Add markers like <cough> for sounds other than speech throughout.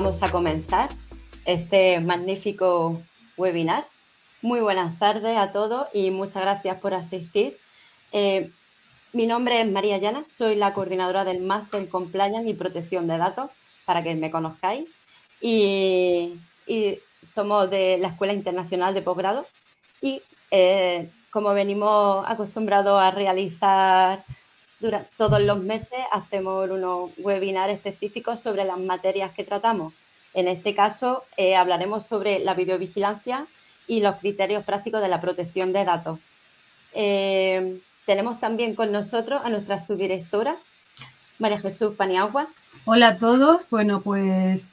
Vamos, a comenzar este magnífico webinar. Muy buenas tardes a todos y muchas gracias por asistir. Eh, mi nombre es María Llana, soy la coordinadora del Máster Compliance y Protección de Datos, para que me conozcáis. Y, somos de la Escuela Internacional de Posgrado. Y eh, como venimos acostumbrados a realizar durante todos los meses, hacemos unos webinars específicos sobre las materias que tratamos. En este caso, eh, hablaremos sobre la videovigilancia y los criterios prácticos de la protección de datos. Eh, tenemos también con nosotros a nuestra subdirectora, María Jesús Paniagua. Hola a todos. Bueno, pues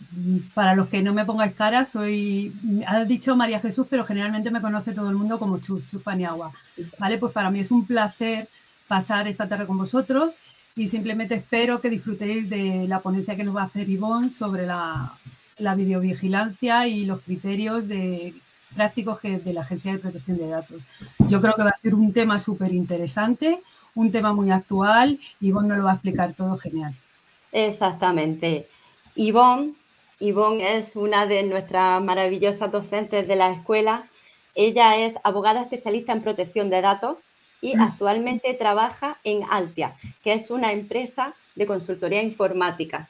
para los que no me pongáis cara, soy, ha dicho María Jesús, pero generalmente me conoce todo el mundo como Chus, Chus Paniagua. Vale, pues para mí es un placer pasar esta tarde con vosotros y simplemente espero que disfrutéis de la ponencia que nos va a hacer Ivonne sobre la, la videovigilancia y los criterios de prácticos de la Agencia de Protección de Datos. Yo creo que va a ser un tema súper interesante, un tema muy actual y Ivonne nos lo va a explicar todo genial. Exactamente. Ivonne, Ivonne es una de nuestras maravillosas docentes de la escuela. Ella es abogada especialista en protección de datos y mm. actualmente trabaja en Altia, que es una empresa de consultoría informática.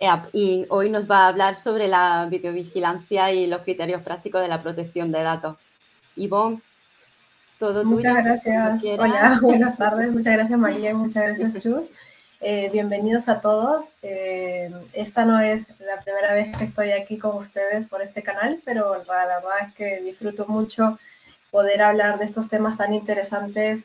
Eh, y hoy nos va a hablar sobre la videovigilancia y los criterios prácticos de la protección de datos. Ivonne, todo Muchas gracias. Hola, <laughs> buenas tardes. Muchas gracias María y muchas gracias <laughs> Chus. Eh, bienvenidos a todos. Eh, esta no es la primera vez que estoy aquí con ustedes por este canal, pero la verdad es que disfruto mucho poder hablar de estos temas tan interesantes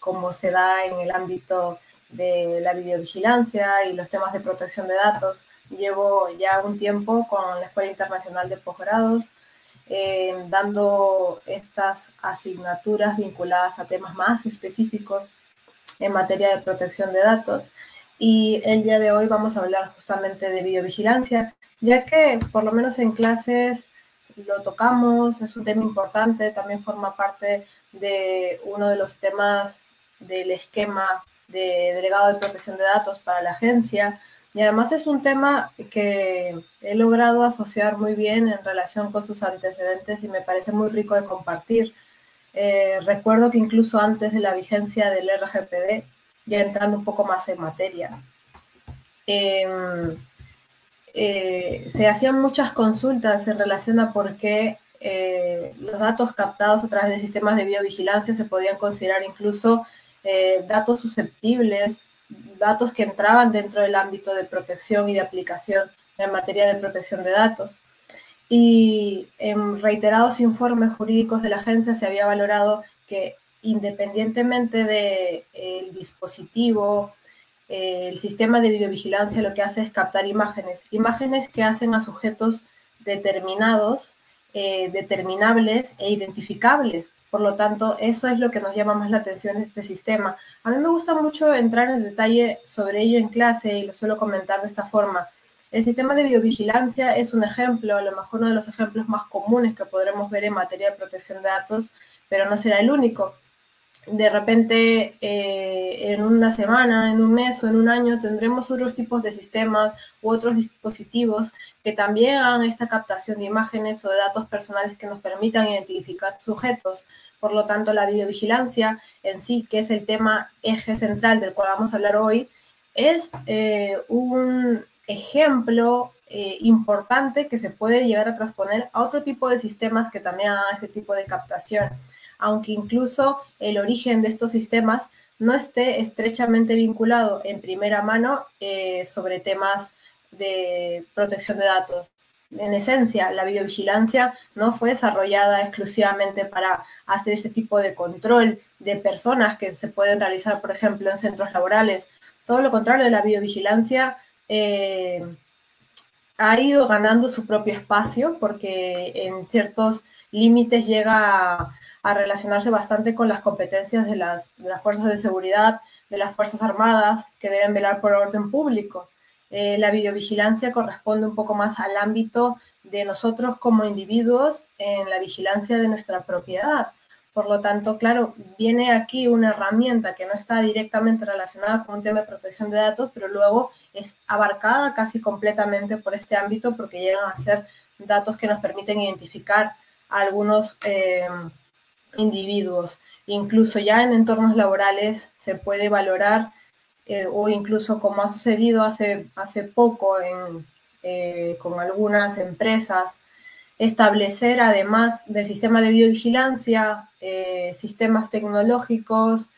como se da en el ámbito de la videovigilancia y los temas de protección de datos. Llevo ya un tiempo con la Escuela Internacional de Posgrados eh, dando estas asignaturas vinculadas a temas más específicos en materia de protección de datos. Y el día de hoy vamos a hablar justamente de videovigilancia, ya que por lo menos en clases lo tocamos, es un tema importante, también forma parte de uno de los temas del esquema de delegado de protección de datos para la agencia. Y además es un tema que he logrado asociar muy bien en relación con sus antecedentes y me parece muy rico de compartir. Eh, recuerdo que incluso antes de la vigencia del RGPD, ya entrando un poco más en materia, em, eh, se hacían muchas consultas en relación a por qué eh, los datos captados a través de sistemas de biovigilancia se podían considerar incluso eh, datos susceptibles, datos que entraban dentro del ámbito de protección y de aplicación en materia de protección de datos. Y en reiterados informes jurídicos de la agencia se había valorado que independientemente del de, dispositivo, el sistema de videovigilancia lo que hace es captar imágenes, imágenes que hacen a sujetos determinados, eh, determinables e identificables por lo tanto, eso es lo que nos llama más la atención de este sistema. A mí me gusta mucho entrar en detalle sobre ello en clase y lo suelo comentar de esta forma. El sistema de videovigilancia es un ejemplo, a lo mejor uno de los ejemplos más comunes que podremos ver en materia de protección de datos, pero no será el único. De repente, eh, en una semana, en un mes o en un año, tendremos otros tipos de sistemas u otros dispositivos que también hagan esta captación de imágenes o de datos personales que nos permitan identificar sujetos. Por lo tanto, la videovigilancia en sí, que es el tema eje central del cual vamos a hablar hoy, es eh, un ejemplo eh, importante que se puede llegar a transponer a otro tipo de sistemas que también hagan ese tipo de captación, aunque incluso el origen de estos sistemas no esté estrechamente vinculado en primera mano eh, sobre temas de protección de datos en esencia, la videovigilancia no fue desarrollada exclusivamente para hacer este tipo de control de personas que se pueden realizar, por ejemplo, en centros laborales. Todo lo contrario, la videovigilancia eh, ha ido ganando su propio espacio porque en ciertos límites llega a, relacionarse bastante con las competencias de las, de las fuerzas de seguridad, de las Fuerzas Armadas, que deben velar por orden público. Eh, la videovigilancia corresponde un poco más al ámbito de nosotros como individuos en la vigilancia de nuestra propiedad. Por lo tanto, claro, viene aquí una herramienta que no está directamente relacionada con un tema de protección de datos, pero luego es abarcada casi completamente por este ámbito porque llegan a ser datos que nos permiten identificar a algunos eh, individuos. Incluso ya en entornos laborales se puede valorar eh, o incluso como ha sucedido hace, hace poco eh, con algunas empresas, establecer además del sistema de videovigilancia, eh, sistemas tecnológicos,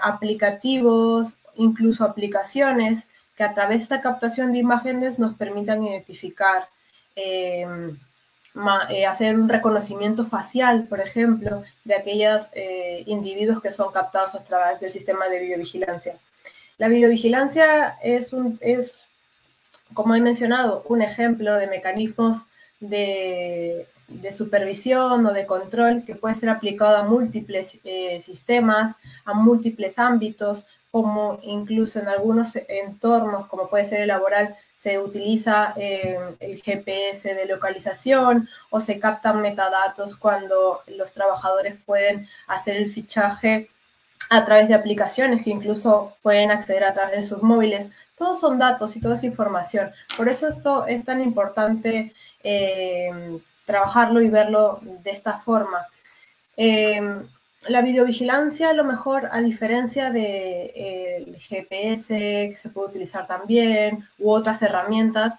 aplicativos, incluso aplicaciones que a través de esta captación de imágenes nos permitan identificar, hacer un reconocimiento facial, por ejemplo, de aquellos individuos que son captados a través del sistema de videovigilancia. La videovigilancia es, un, es, como he mencionado, un ejemplo de mecanismos de, supervisión o de control que puede ser aplicado a múltiples eh, sistemas, a múltiples ámbitos, como incluso en algunos entornos, como puede ser el laboral, se utiliza eh, el GPS de localización o se captan metadatos cuando los trabajadores pueden hacer el fichaje a través de aplicaciones que incluso pueden acceder a través de sus móviles. Todos son datos y toda es información. Por eso esto es tan importante eh, trabajarlo y verlo de esta forma. Eh, la videovigilancia, a lo mejor, a diferencia del de, GPS, que se puede utilizar también, u otras herramientas,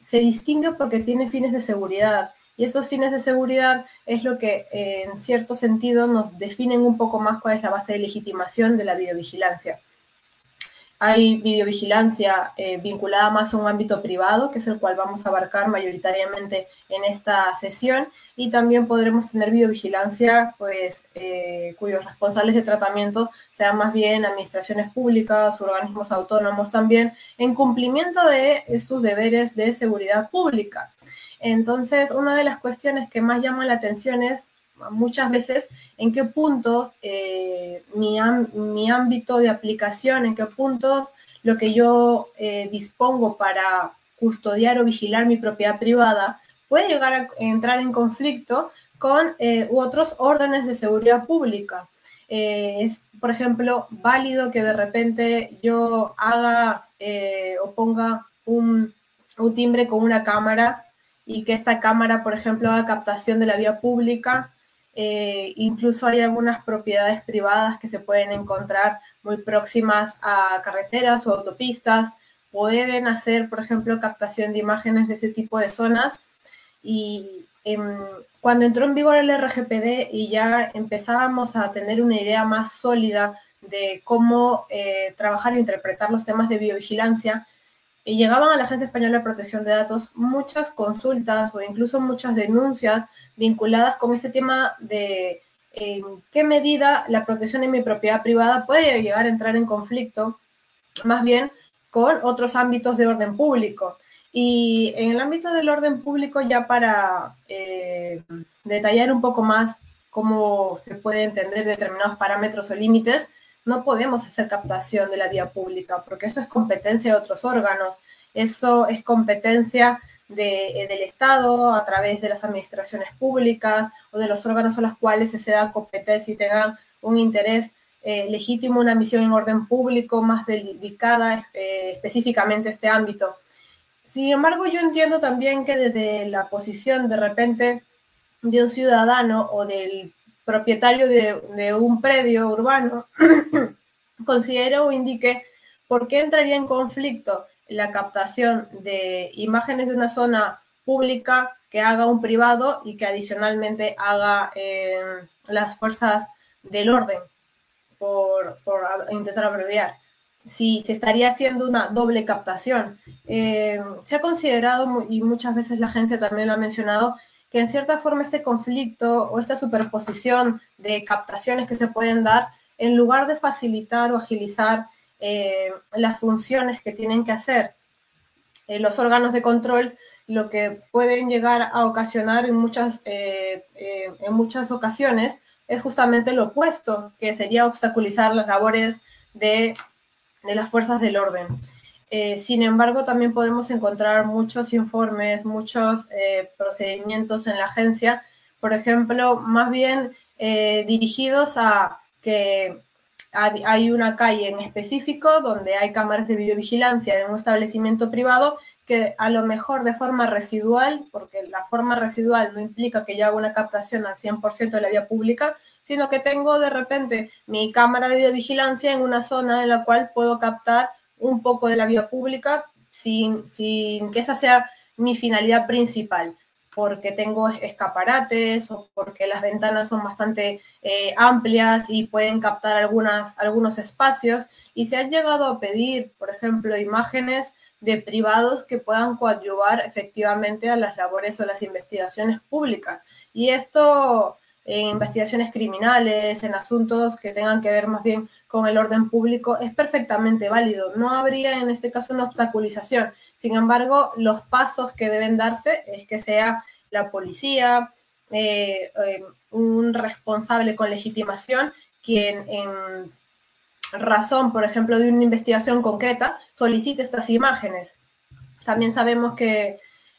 se distingue porque tiene fines de seguridad. Y esos fines de seguridad es lo que en cierto sentido nos definen un poco más cuál es la base de legitimación de la videovigilancia. Hay videovigilancia eh, vinculada más a un ámbito privado, que es el cual vamos a abarcar mayoritariamente en esta sesión, y también podremos tener videovigilancia, pues, eh, cuyos responsables de tratamiento sean más bien administraciones públicas, organismos autónomos también, en cumplimiento de sus deberes de seguridad pública. Entonces, una de las cuestiones que más llama la atención es muchas veces en qué puntos eh, mi, ámbito de aplicación, en qué puntos lo que yo eh, dispongo para custodiar o vigilar mi propiedad privada puede llegar a entrar en conflicto con eh, otros órdenes de seguridad pública. es, por ejemplo, válido que de repente yo haga o ponga un, un timbre con una cámara y que esta cámara, por ejemplo, haga captación de la vía pública. Eh, incluso hay algunas propiedades privadas que se pueden encontrar muy próximas a carreteras o autopistas. Pueden hacer, por ejemplo, captación de imágenes de ese tipo de zonas. Y em, cuando entró en vigor el RGPD y ya empezábamos a tener una idea más sólida de cómo eh, trabajar e interpretar los temas de biovigilancia, y llegaban a la Agencia Española de Protección de Datos muchas consultas o incluso muchas denuncias vinculadas con este tema de en qué medida la protección de mi propiedad privada puede llegar a entrar en conflicto, más bien con otros ámbitos de orden público. Y en el ámbito del orden público, ya para eh, detallar un poco más cómo se puede entender determinados parámetros o límites, no podemos hacer captación de la vía pública, porque eso es competencia de otros órganos, eso es competencia eh, del Estado a través de las administraciones públicas o de los órganos a los cuales se da competencia y tengan un interés eh, legítimo, una misión en orden público más dedicada específicamente a este ámbito. Sin embargo, yo entiendo también que desde la posición de repente de un ciudadano o del propietario de, un predio urbano <clears throat> considere o indique por qué entraría en conflicto la captación de imágenes de una zona pública que haga un privado y que adicionalmente haga eh, las fuerzas del orden, por, intentar abreviar. Si se estaría haciendo una doble captación. Eh, se ha considerado, y muchas veces la agencia también lo ha mencionado, que en cierta forma este conflicto o esta superposición de captaciones que se pueden dar, en lugar de facilitar o agilizar eh, las funciones que tienen que hacer eh, los órganos de control, lo que pueden llegar a ocasionar en muchas, eh, en muchas ocasiones es justamente lo opuesto, que sería obstaculizar las labores de, de las fuerzas del orden. Eh, sin embargo, también podemos encontrar muchos informes, muchos eh, procedimientos en la agencia, por ejemplo, más bien eh, dirigidos a que hay una calle en específico donde hay cámaras de videovigilancia en un establecimiento privado que a lo mejor de forma residual, porque la forma residual no implica que yo haga una captación al 100% de la vía pública, sino que tengo de repente mi cámara de videovigilancia en una zona en la cual puedo captar un poco de la vía pública sin, sin que esa sea mi finalidad principal porque tengo escaparates o porque las ventanas son bastante eh, amplias y pueden captar algunas, algunos espacios. Y se han llegado a pedir, por ejemplo, imágenes de privados que puedan coadyuvar efectivamente a las labores o las investigaciones públicas. Y esto en investigaciones criminales, en asuntos que tengan que ver más bien con el orden público, es perfectamente válido. No habría en este caso una obstaculización. Sin embargo, los pasos que deben darse es que sea la policía, eh, eh, un responsable con legitimación, quien en razón, por ejemplo, de una investigación concreta, solicite estas imágenes. También sabemos que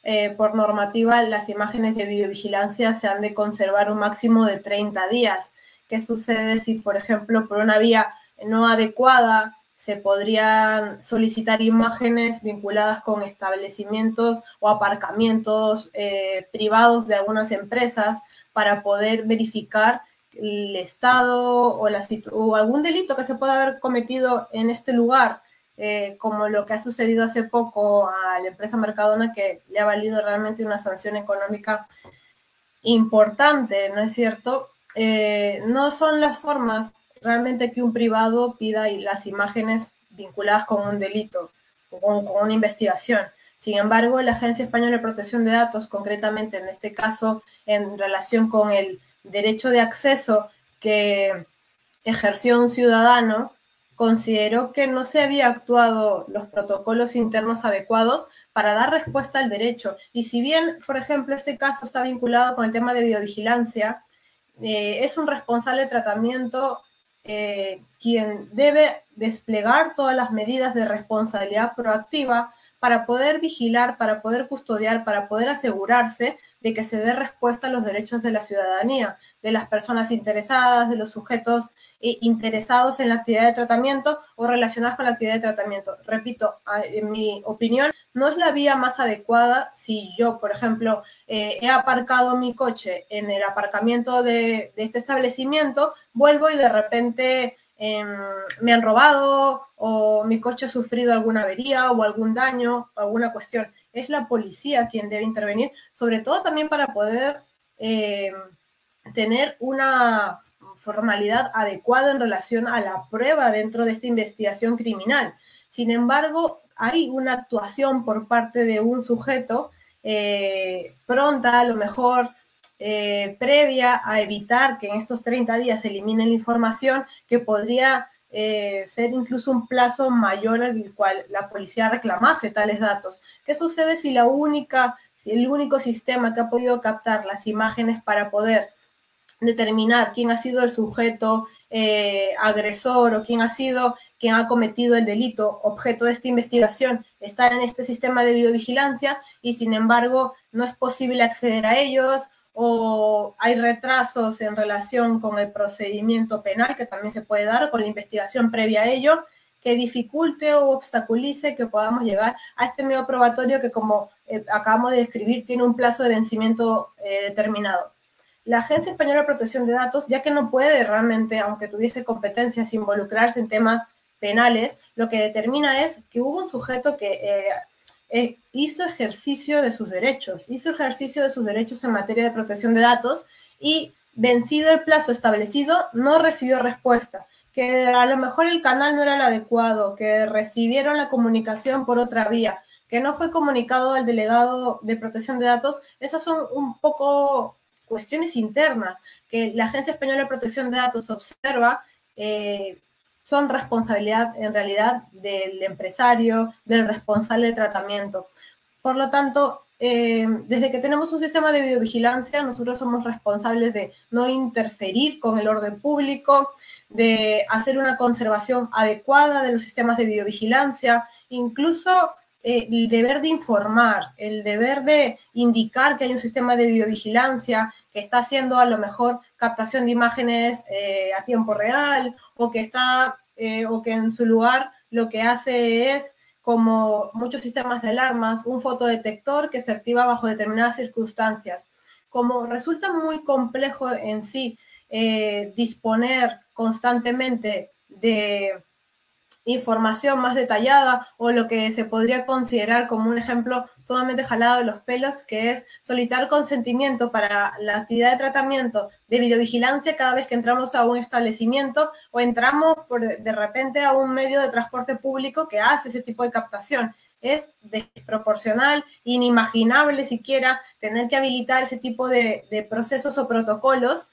eh, por normativa las imágenes de videovigilancia se han de conservar un máximo de 30 días. ¿Qué sucede si, por ejemplo, por una vía no adecuada se podrían solicitar imágenes vinculadas con establecimientos o aparcamientos eh, privados de algunas empresas para poder verificar el estado o, la, o algún delito que se pueda haber cometido en este lugar eh, como lo que ha sucedido hace poco a la empresa Mercadona, que le ha valido realmente una sanción económica importante, ¿no es cierto? Eh, no son las formas realmente que un privado pida las imágenes vinculadas con un delito o con una investigación. Sin embargo, la Agencia Española de Protección de Datos, concretamente en este caso en relación con el derecho de acceso que ejerció un ciudadano, consideró que no se había actuado los protocolos internos adecuados para dar respuesta al derecho. Y si bien, por ejemplo, este caso está vinculado con el tema de videovigilancia, eh, es un responsable de tratamiento eh, quien debe desplegar todas las medidas de responsabilidad proactiva para poder vigilar, para poder custodiar, para poder asegurarse de que se dé respuesta a los derechos de la ciudadanía, de las personas interesadas, de los sujetos eh, interesados en la actividad de tratamiento o relacionados con la actividad de tratamiento. Repito, en mi opinión, no es la vía más adecuada si yo, por ejemplo, eh, he aparcado mi coche en el aparcamiento de, este establecimiento, vuelvo y de repente em, me han robado o mi coche ha sufrido alguna avería o algún daño alguna cuestión. Es la policía quien debe intervenir, sobre todo también para poder em, tener una formalidad adecuada en relación a la prueba dentro de esta investigación criminal. Sin embargo, hay una actuación por parte de un sujeto eh, pronta, a lo mejor eh, previa a evitar que en estos 30 días se elimine la información que podría eh, ser incluso un plazo mayor al cual la policía reclamase tales datos. ¿Qué sucede si la única, si el único sistema que ha podido captar las imágenes para poder determinar quién ha sido el sujeto eh, agresor o quién ha sido quien ha cometido el delito. Objeto de esta investigación está en este sistema de videovigilancia y sin embargo no es posible acceder a ellos o hay retrasos en relación con el procedimiento penal que también se puede dar con la investigación previa a ello que dificulte o obstaculice que podamos llegar a este medio probatorio que como eh, acabamos de describir tiene un plazo de vencimiento eh, determinado la Agencia Española de Protección de Datos, ya que no puede realmente, aunque tuviese competencias, involucrarse en temas penales, lo que determina es que hubo un sujeto que eh, eh, hizo ejercicio de sus derechos, hizo ejercicio de sus derechos en materia de protección de datos y vencido el plazo establecido, no recibió respuesta, que a lo mejor el canal no era el adecuado, que recibieron la comunicación por otra vía, que no fue comunicado al delegado de protección de datos, esas son un poco cuestiones internas que la Agencia Española de Protección de Datos observa eh, son responsabilidad en realidad del empresario, del responsable de tratamiento. Por lo tanto, eh, desde que tenemos un sistema de videovigilancia, nosotros somos responsables de no interferir con el orden público, de hacer una conservación adecuada de los sistemas de videovigilancia, incluso eh, el deber de informar, el deber de indicar que hay un sistema de videovigilancia que está haciendo a lo mejor captación de imágenes eh, a tiempo real o que está eh, o que en su lugar lo que hace es como muchos sistemas de alarmas, un fotodetector que se activa bajo determinadas circunstancias. Como resulta muy complejo en sí disponer constantemente de información más detallada o lo que se podría considerar como un ejemplo sumamente jalado de los pelos, que es solicitar consentimiento para la actividad de tratamiento de videovigilancia cada vez que entramos a un establecimiento o entramos por, de repente a un medio de transporte público que hace ese tipo de captación. Es desproporcional, inimaginable siquiera tener que habilitar ese tipo de, de procesos o protocolos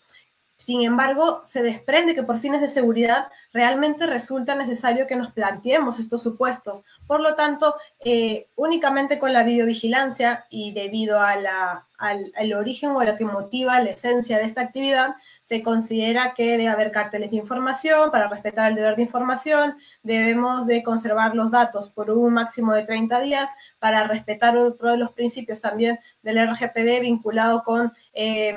sin embargo, se desprende que por fines de seguridad realmente resulta necesario que nos planteemos estos supuestos. Por lo tanto, eh, únicamente con la videovigilancia y debido al, origen o a lo que motiva la esencia de esta actividad, se considera que debe haber carteles de información para respetar el deber de información, debemos de conservar los datos por un máximo de 30 días para respetar otro de los principios también del RGPD vinculado con... Eh,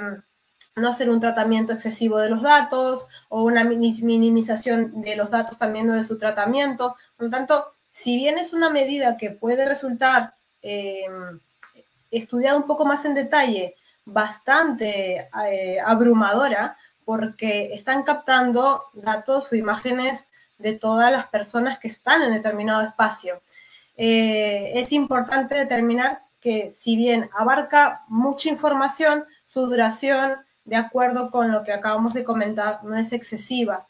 no hacer un tratamiento excesivo de los datos o una minimización de los datos también de su tratamiento. Por lo tanto, si bien es una medida que puede resultar em, estudiada un poco más en detalle, bastante eh, abrumadora, porque están captando datos o imágenes de todas las personas que están en determinado espacio. Eh, es importante determinar que si bien abarca mucha información, su duración de acuerdo con lo que acabamos de comentar, no es excesiva.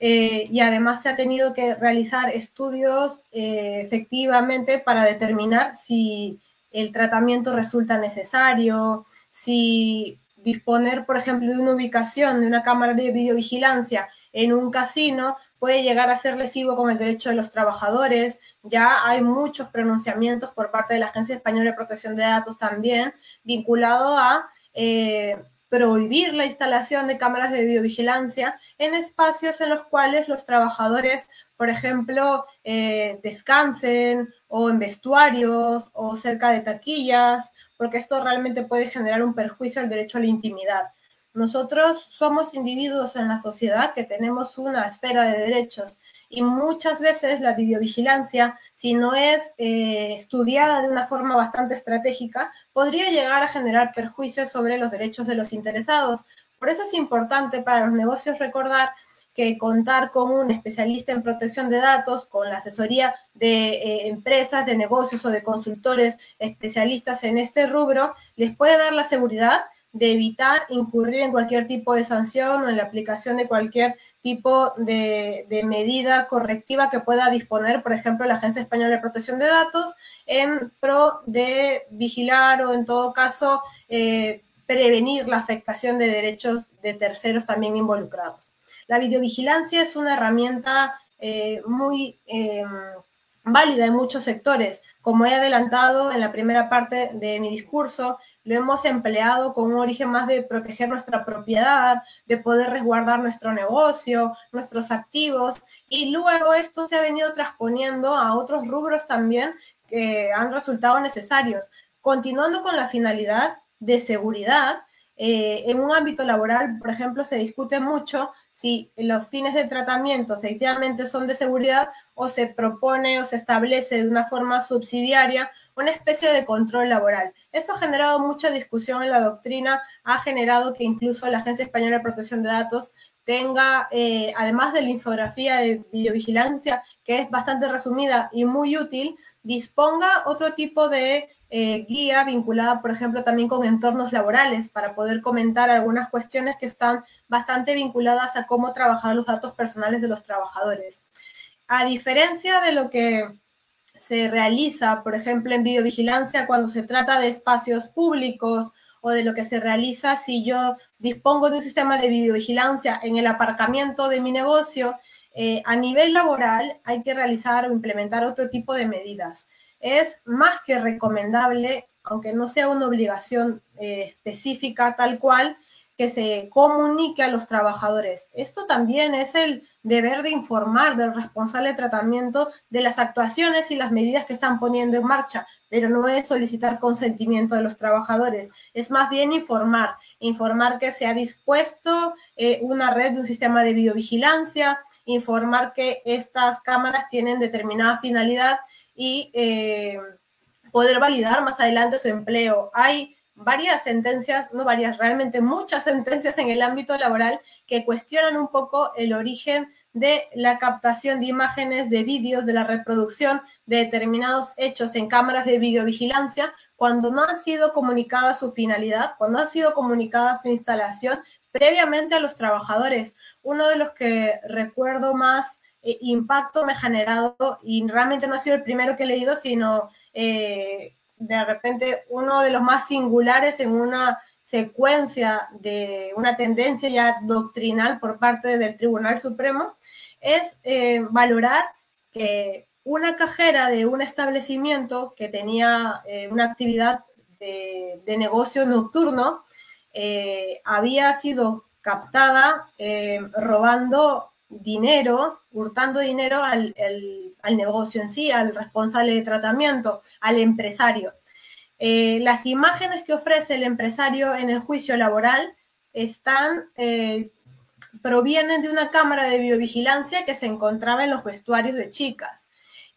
Eh, y además se ha tenido que realizar estudios eh, efectivamente para determinar si el tratamiento resulta necesario, si disponer, por ejemplo, de una ubicación de una cámara de videovigilancia en un casino puede llegar a ser lesivo con el derecho de los trabajadores. Ya hay muchos pronunciamientos por parte de la Agencia Española de Protección de Datos también vinculado a eh, prohibir la instalación de cámaras de videovigilancia en espacios en los cuales los trabajadores, por ejemplo, eh, descansen o en vestuarios o cerca de taquillas, porque esto realmente puede generar un perjuicio al derecho a la intimidad. Nosotros somos individuos en la sociedad que tenemos una esfera de derechos y muchas veces la videovigilancia, si no es eh, estudiada de una forma bastante estratégica, podría llegar a generar perjuicios sobre los derechos de los interesados. Por eso es importante para los negocios recordar que contar con un especialista en protección de datos, con la asesoría de eh, empresas, de negocios o de consultores especialistas en este rubro, les puede dar la seguridad de evitar incurrir en cualquier tipo de sanción o en la aplicación de cualquier tipo de, medida correctiva que pueda disponer, por ejemplo, la Agencia Española de Protección de Datos en pro de vigilar o, en todo caso, eh, prevenir la afectación de derechos de terceros también involucrados. La videovigilancia es una herramienta eh, muy em, válida en muchos sectores. Como he adelantado en la primera parte de mi discurso, lo hemos empleado con un origen más de proteger nuestra propiedad, de poder resguardar nuestro negocio, nuestros activos, y luego esto se ha venido transponiendo a otros rubros también que han resultado necesarios, continuando con la finalidad de seguridad. Eh, en un ámbito laboral, por ejemplo, se discute mucho si los fines de tratamiento efectivamente son de seguridad o se propone o se establece de una forma subsidiaria una especie de control laboral. Eso ha generado mucha discusión en la doctrina, ha generado que incluso la Agencia Española de Protección de Datos tenga, eh, además de la infografía de videovigilancia, que es bastante resumida y muy útil, disponga otro tipo de eh, guía vinculada, por ejemplo, también con entornos laborales para poder comentar algunas cuestiones que están bastante vinculadas a cómo trabajar los datos personales de los trabajadores. A diferencia de lo que se realiza, por ejemplo, en videovigilancia cuando se trata de espacios públicos o de lo que se realiza si yo dispongo de un sistema de videovigilancia en el aparcamiento de mi negocio, eh, a nivel laboral hay que realizar o implementar otro tipo de medidas es más que recomendable, aunque no sea una obligación eh, específica tal cual, que se comunique a los trabajadores. Esto también es el deber de informar del responsable de tratamiento de las actuaciones y las medidas que están poniendo en marcha, pero no es solicitar consentimiento de los trabajadores, es más bien informar, informar que se ha dispuesto eh, una red de un sistema de videovigilancia, informar que estas cámaras tienen determinada finalidad y eh, poder validar más adelante su empleo. Hay varias sentencias, no varias, realmente muchas sentencias en el ámbito laboral que cuestionan un poco el origen de la captación de imágenes, de vídeos, de la reproducción de determinados hechos en cámaras de videovigilancia cuando no ha sido comunicada su finalidad, cuando ha sido comunicada su instalación previamente a los trabajadores. Uno de los que recuerdo más eh, impacto me ha generado, y realmente no ha sido el primero que he leído, sino eh, de repente uno de los más singulares en una secuencia de una tendencia ya doctrinal por parte del Tribunal Supremo, es eh, valorar que una cajera de un establecimiento que tenía una actividad de, negocio nocturno había sido captada robando dinero, hurtando dinero al, negocio en sí, al responsable de tratamiento, al empresario. Eh, las imágenes que ofrece el empresario en el juicio laboral están, eh, provienen de una cámara de videovigilancia que se encontraba en los vestuarios de chicas.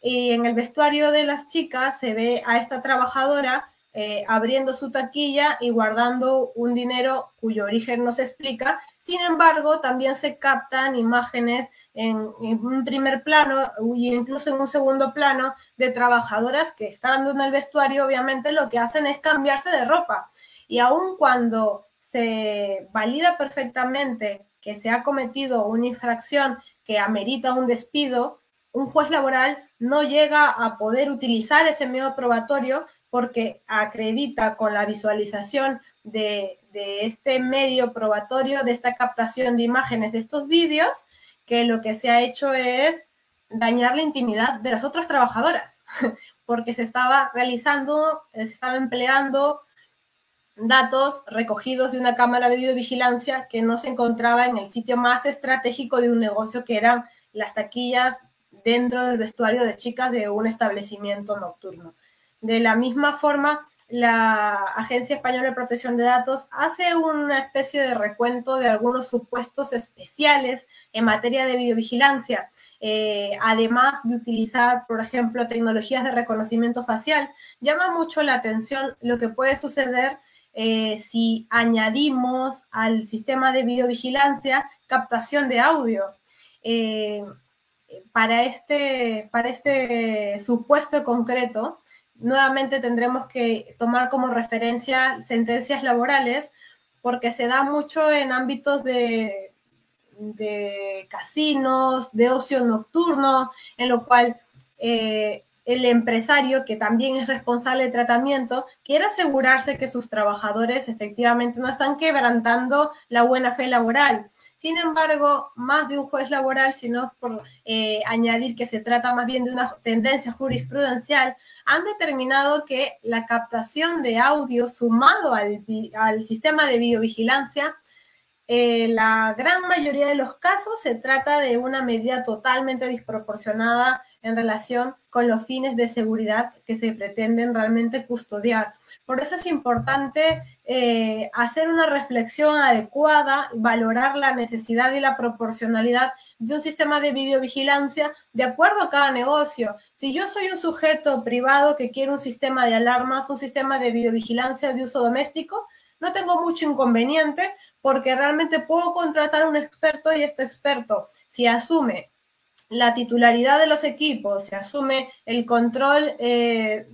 Y en el vestuario de las chicas se ve a esta trabajadora eh, abriendo su taquilla y guardando un dinero cuyo origen no se explica. Sin embargo, también se captan imágenes en, un primer plano e incluso en un segundo plano de trabajadoras que estando en el vestuario, obviamente lo que hacen es cambiarse de ropa. Y aun cuando se valida perfectamente que se ha cometido una infracción que amerita un despido, un juez laboral no llega a poder utilizar ese medio probatorio porque acredita con la visualización de, este medio probatorio, de esta captación de imágenes de estos vídeos, que lo que se ha hecho es dañar la intimidad de las otras trabajadoras, <laughs> porque se estaba realizando, se estaba empleando datos recogidos de una cámara de videovigilancia que no se encontraba en el sitio más estratégico de un negocio, que eran las taquillas dentro del vestuario de chicas de un establecimiento nocturno. De la misma forma, la Agencia Española de Protección de Datos hace una especie de recuento de algunos supuestos especiales en materia de videovigilancia, eh, además de utilizar, por ejemplo, tecnologías de reconocimiento facial. Llama mucho la atención lo que puede suceder eh, si añadimos al sistema de videovigilancia captación de audio. Eh, para, este, para este supuesto concreto, nuevamente tendremos que tomar como referencia sentencias laborales porque se da mucho en ámbitos de, de casinos, de ocio nocturno, en lo cual eh, el empresario, que también es responsable de tratamiento, quiere asegurarse que sus trabajadores efectivamente no están quebrantando la buena fe laboral. Sin embargo, más de un juez laboral, sino por eh, añadir que se trata más bien de una tendencia jurisprudencial, han determinado que la captación de audio sumado al, sistema de videovigilancia en la gran mayoría de los casos se trata de una medida totalmente desproporcionada en relación con los fines de seguridad que se pretenden realmente custodiar. Por eso es importante eh, hacer una reflexión adecuada, valorar la necesidad y la proporcionalidad de un sistema de videovigilancia de acuerdo a cada negocio. Si yo soy un sujeto privado que quiere un sistema de alarmas, un sistema de videovigilancia de uso doméstico, no tengo mucho inconveniente porque realmente puedo contratar un experto y este experto, si asume la titularidad de los equipos, se asume el control eh,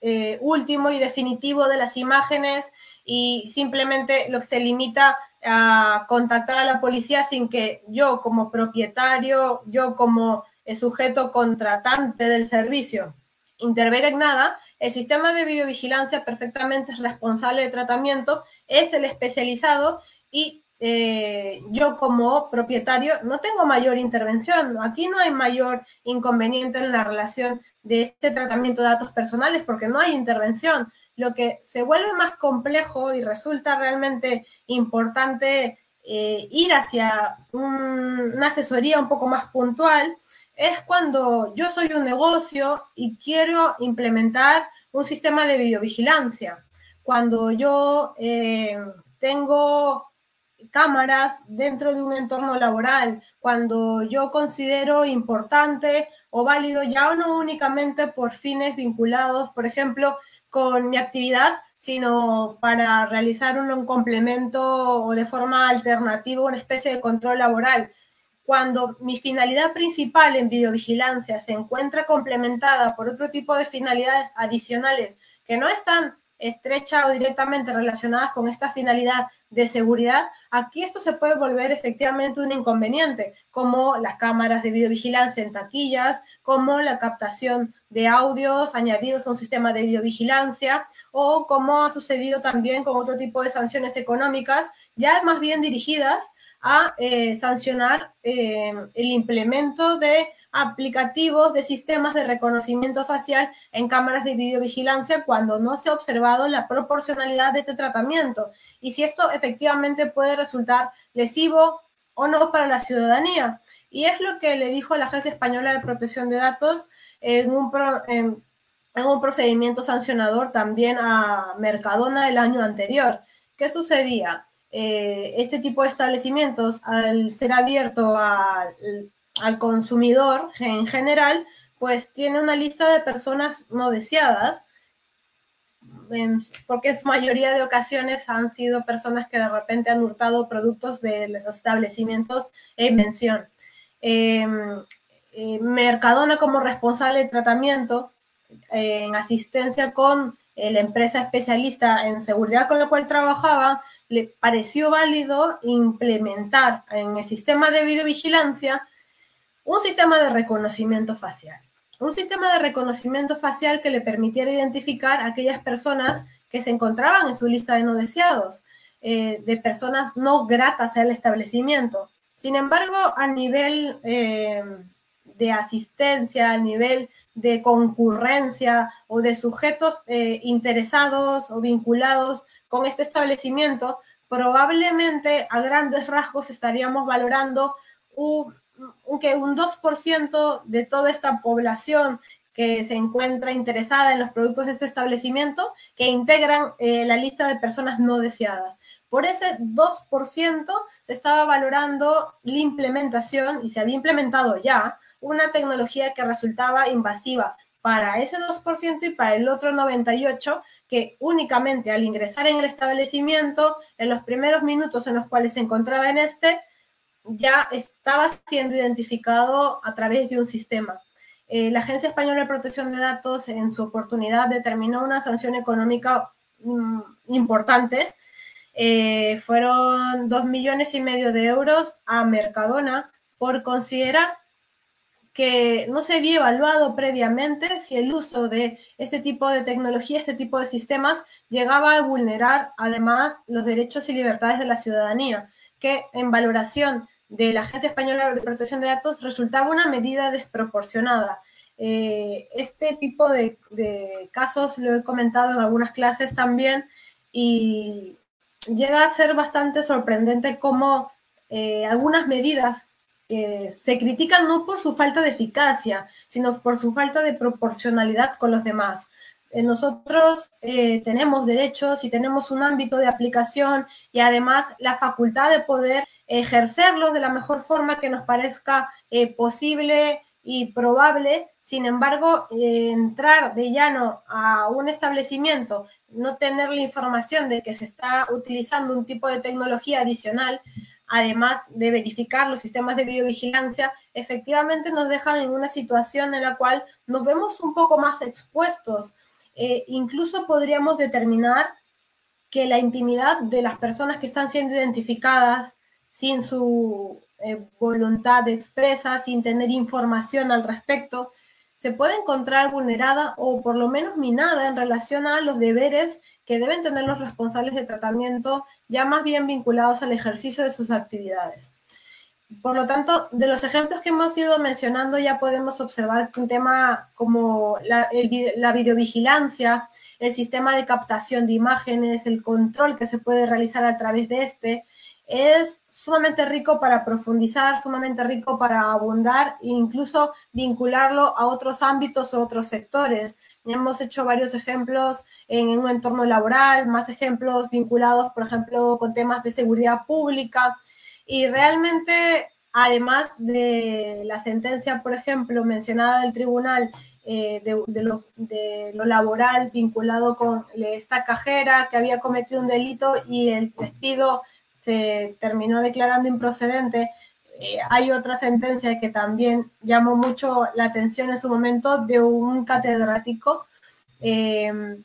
eh, último y definitivo de las imágenes y simplemente lo que se limita a contactar a la policía sin que yo como propietario, yo como sujeto contratante del servicio intervenga en nada, el sistema de videovigilancia perfectamente es responsable de tratamiento, es el especializado y eh, yo como propietario no tengo mayor intervención. Aquí no hay mayor inconveniente en la relación de este tratamiento de datos personales porque no hay intervención. Lo que se vuelve más complejo y resulta realmente importante eh, ir hacia una asesoría un poco más puntual es cuando yo soy un negocio y quiero implementar un sistema de videovigilancia. Cuando yo eh, tengo cámaras dentro de un entorno laboral, cuando yo considero importante o válido ya no únicamente por fines vinculados, por ejemplo, con mi actividad, sino para realizar un, complemento o de forma alternativa una especie de control laboral. Cuando mi finalidad principal en videovigilancia se encuentra complementada por otro tipo de finalidades adicionales que no están estrecha o directamente relacionadas con esta finalidad de seguridad, aquí esto se puede volver efectivamente un inconveniente, como las cámaras de videovigilancia en taquillas, como la captación de audios añadidos a un sistema de videovigilancia, o como ha sucedido también con otro tipo de sanciones económicas, ya más bien dirigidas a eh, sancionar eh, el implemento de aplicativos de sistemas de reconocimiento facial en cámaras de videovigilancia cuando no se ha observado la proporcionalidad de este tratamiento y si esto efectivamente puede resultar lesivo o no para la ciudadanía. Y es lo que le dijo la Agencia Española de Protección de Datos en un, en, un procedimiento sancionador también a Mercadona el año anterior. ¿Qué sucedía? Eh, este tipo de establecimientos, al ser abierto al al consumidor en general, pues tiene una lista de personas no deseadas, porque en su mayoría de ocasiones han sido personas que de repente han hurtado productos de los establecimientos en mención. Em, eh, Mercadona como responsable de tratamiento en asistencia con la empresa especialista en seguridad con la cual trabajaba, le pareció válido implementar en el sistema de videovigilancia un sistema de reconocimiento facial. Un sistema de reconocimiento facial que le permitiera identificar a aquellas personas que se encontraban en su lista de no deseados, eh, de personas no gratas al establecimiento. Sin embargo, a nivel eh, de asistencia, a nivel de concurrencia o de sujetos eh, interesados o vinculados con este establecimiento, probablemente a grandes rasgos estaríamos valorando un, que un 2% de toda esta población que se encuentra interesada en los productos de este establecimiento que integran eh, la lista de personas no deseadas. Por ese 2% se estaba valorando la implementación y se había implementado ya una tecnología que resultaba invasiva para ese 2% y para el otro 98% que únicamente al ingresar en el establecimiento, en los primeros minutos en los cuales se encontraba en este, ya estaba siendo identificado a través de un sistema. Eh, la Agencia Española de Protección de Datos en su oportunidad determinó una sanción económica mm, importante. Eh, fueron dos millones y medio de euros a Mercadona por considerar que no se había evaluado previamente si el uso de este tipo de tecnología, este tipo de sistemas, llegaba a vulnerar además los derechos y libertades de la ciudadanía, que en valoración de la Agencia Española de Protección de Datos resultaba una medida desproporcionada. Eh, este tipo de, casos lo he comentado en algunas clases también y llega a ser bastante sorprendente cómo eh, algunas medidas se critican no por su falta de eficacia, sino por su falta de proporcionalidad con los demás. Eh, nosotros tenemos derechos y tenemos un ámbito de aplicación y además la facultad de poder ejercerlos de la mejor forma que nos parezca eh, posible y probable. Sin embargo, eh, entrar de llano a un establecimiento, no tener la información de que se está utilizando un tipo de tecnología adicional, además de verificar los sistemas de videovigilancia, efectivamente nos dejan en una situación en la cual nos vemos un poco más expuestos. Eh, incluso podríamos determinar que la intimidad de las personas que están siendo identificadas sin su eh, voluntad expresa, sin tener información al respecto, se puede encontrar vulnerada o por lo menos minada en relación a los deberes que deben tener los responsables de tratamiento, ya más bien vinculados al ejercicio de sus actividades. por lo tanto, de los ejemplos que hemos ido mencionando ya podemos observar un tema como la, la, videovigilancia, el sistema de captación de imágenes, el control que se puede realizar a través de este, es sumamente rico para profundizar, sumamente rico para abundar e incluso vincularlo a otros ámbitos o otros sectores. Hemos hecho varios ejemplos en un entorno laboral, más ejemplos vinculados, por ejemplo, con temas de seguridad pública. Y realmente, además de la sentencia, por ejemplo, mencionada del tribunal eh, de, lo, de, lo, laboral vinculado con esta cajera que había cometido un delito y el despido se terminó declarando improcedente, eh, hay otra sentencia que también llamó mucho la atención en su momento de un catedrático. Eh,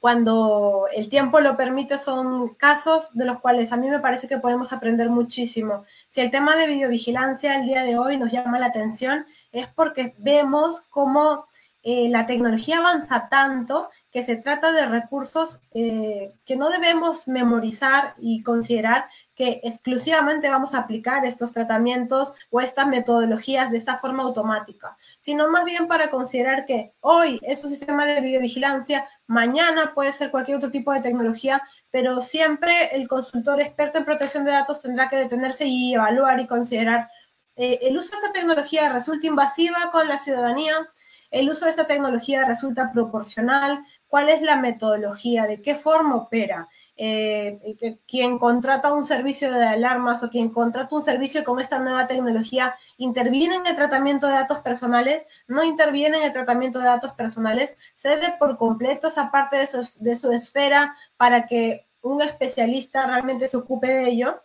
cuando el tiempo lo permite, son casos de los cuales a mí me parece que podemos aprender muchísimo. Si el tema de videovigilancia el día de hoy nos llama la atención, es porque vemos cómo eh, la tecnología avanza tanto que se trata de recursos que no debemos memorizar y considerar que exclusivamente vamos a aplicar estos tratamientos o estas metodologías de esta forma automática, sino más bien para considerar que hoy es un sistema de videovigilancia, mañana puede ser cualquier otro tipo de tecnología, pero siempre el consultor experto en protección de datos tendrá que detenerse y evaluar y considerar eh, el uso de esta tecnología resulta invasiva con la ciudadanía, el uso de esta tecnología resulta proporcional, cuál es la metodología, de qué forma opera. Eh, quien contrata un servicio de alarmas o quien contrata un servicio con esta nueva tecnología interviene en el tratamiento de datos personales, no interviene en el tratamiento de datos personales, cede por completo esa parte de su, de su esfera para que un especialista realmente se ocupe de ello.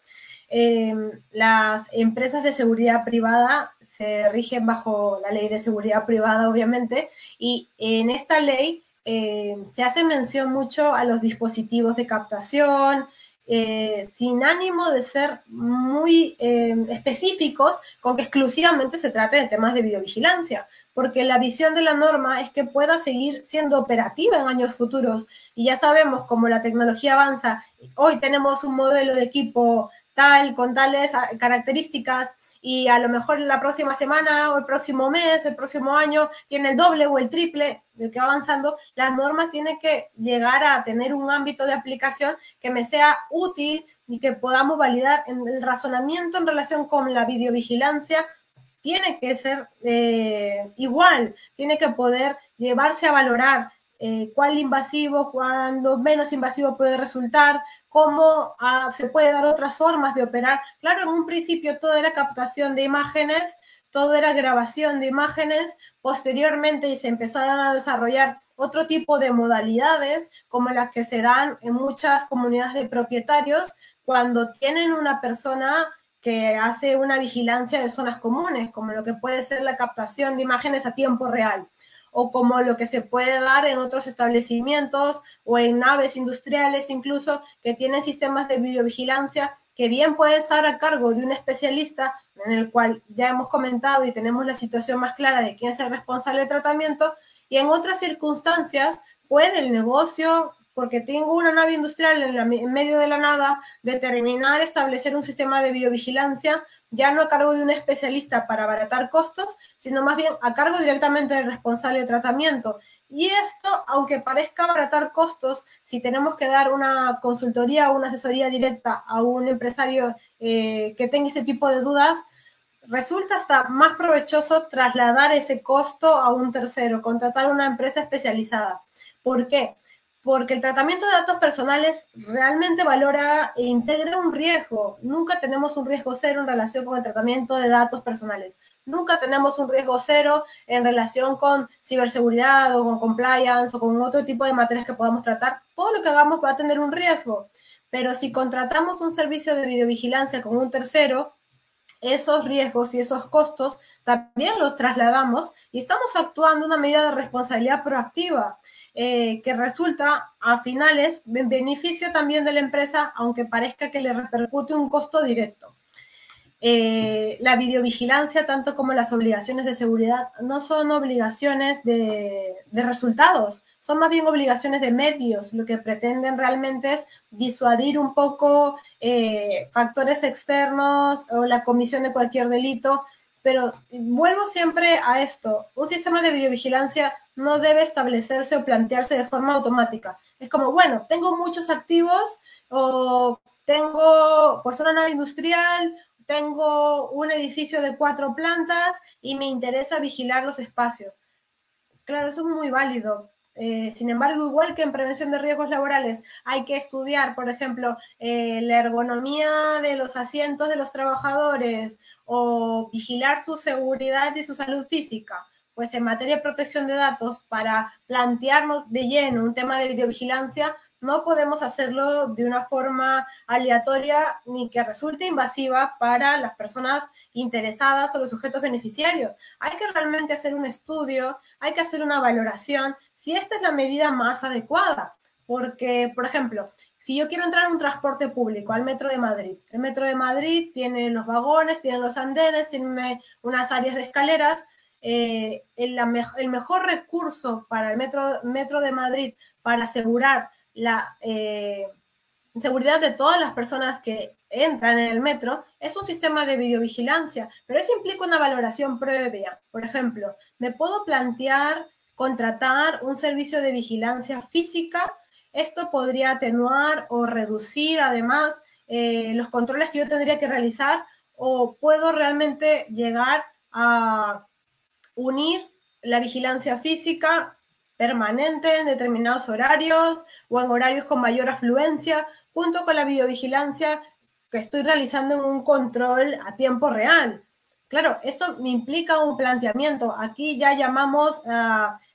Eh, las empresas de seguridad privada se rigen bajo la ley de seguridad privada, obviamente, y en esta ley eh, se hace mención mucho a los dispositivos de captación, eh, sin ánimo de ser muy eh, específicos con que exclusivamente se trate de temas de videovigilancia, porque la visión de la norma es que pueda seguir siendo operativa en años futuros. Y ya sabemos cómo la tecnología avanza. Hoy tenemos un modelo de equipo tal, con tales características, y a lo mejor la próxima semana o el próximo mes, el próximo año, tiene el doble o el triple del que va avanzando, las normas tienen que llegar a tener un ámbito de aplicación que me sea útil y que podamos validar el razonamiento en relación con la videovigilancia. Tiene que ser eh, igual, tiene que poder llevarse a valorar eh, cuál invasivo, cuándo menos invasivo puede resultar, cómo ah, se puede dar otras formas de operar. Claro, en un principio todo era captación de imágenes, todo era grabación de imágenes, posteriormente se empezó a desarrollar otro tipo de modalidades, como las que se dan en muchas comunidades de propietarios, cuando tienen una persona que hace una vigilancia de zonas comunes, como lo que puede ser la captación de imágenes a tiempo real o como lo que se puede dar en otros establecimientos o en naves industriales incluso que tienen sistemas de videovigilancia que bien puede estar a cargo de un especialista en el cual ya hemos comentado y tenemos la situación más clara de quién es el responsable de tratamiento y en otras circunstancias puede el negocio porque tengo una nave industrial en, medio de la nada, determinar, establecer un sistema de videovigilancia, ya no a cargo de un especialista para abaratar costos, sino más bien a cargo directamente del responsable de tratamiento. Y esto, aunque parezca abaratar costos, si tenemos que dar una consultoría o una asesoría directa a un empresario eh, que tenga ese tipo de dudas, resulta hasta más provechoso trasladar ese costo a un tercero, contratar una empresa especializada. ¿Por qué? Porque el tratamiento de datos personales realmente valora e integra un riesgo. Nunca tenemos un riesgo cero en relación con el tratamiento de datos personales. Nunca tenemos un riesgo cero en relación con ciberseguridad o con compliance o con otro tipo de materias que podamos tratar. Todo lo que hagamos va a tener un riesgo. Pero si contratamos un servicio de videovigilancia con un tercero, esos riesgos y esos costos también los trasladamos y estamos actuando una medida de responsabilidad proactiva. Eh, que resulta a finales en beneficio también de la empresa, aunque parezca que le repercute un costo directo. Eh, la videovigilancia, tanto como las obligaciones de seguridad, no son obligaciones de, resultados, son más bien obligaciones de medios. Lo que pretenden realmente es disuadir un poco eh, factores externos o la comisión de cualquier delito. Pero vuelvo siempre a esto. Un sistema de videovigilancia no debe establecerse o plantearse de forma automática. Es como, bueno, tengo muchos activos o tengo pues una nave industrial tengo un edificio de cuatro plantas y me interesa vigilar los espacios. Claro, eso es muy válido. Eh, sin embargo, igual que en prevención de riesgos laborales, hay que estudiar, por ejemplo, eh, la ergonomía de los asientos de los trabajadores o vigilar su seguridad y su salud física. Pues en materia de protección de datos, para plantearnos de lleno un tema de videovigilancia, no podemos hacerlo de una forma aleatoria ni que resulte invasiva para las personas interesadas o los sujetos beneficiarios. Hay que realmente hacer un estudio, hay que hacer una valoración si esta es la medida más adecuada. Porque, por ejemplo, si yo quiero entrar en un transporte público al Metro de Madrid, el Metro de Madrid tiene los vagones, tiene los andenes, tiene unas áreas de escaleras. Eh, el, mejor recurso para el metro, metro de Madrid para asegurar la eh, seguridad de todas las personas que entran en el metro es un sistema de videovigilancia, pero eso implica una valoración previa. Por ejemplo, me puedo plantear contratar un servicio de vigilancia física. Esto podría atenuar o reducir además eh, los controles que yo tendría que realizar o puedo realmente llegar a unir la vigilancia física permanente en determinados horarios o en horarios con mayor afluencia, junto con la videovigilancia que estoy realizando en un control a tiempo real. Claro, esto me implica un planteamiento. Aquí ya llamamos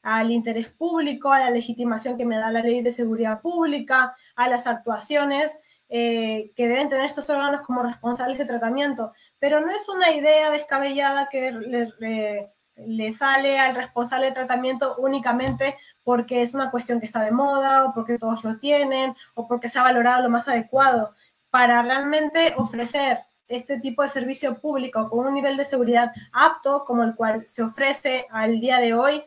al interés público, a la legitimación que me da la ley de seguridad pública, a las actuaciones eh, que deben tener estos órganos como responsables de tratamiento. Pero no es una idea descabellada que le, le sale al responsable de tratamiento únicamente porque es una cuestión que está de moda o porque todos lo tienen o porque se ha valorado lo más adecuado. Para realmente ofrecer este tipo de servicio público con un nivel de seguridad apto como el cual se ofrece al día de hoy,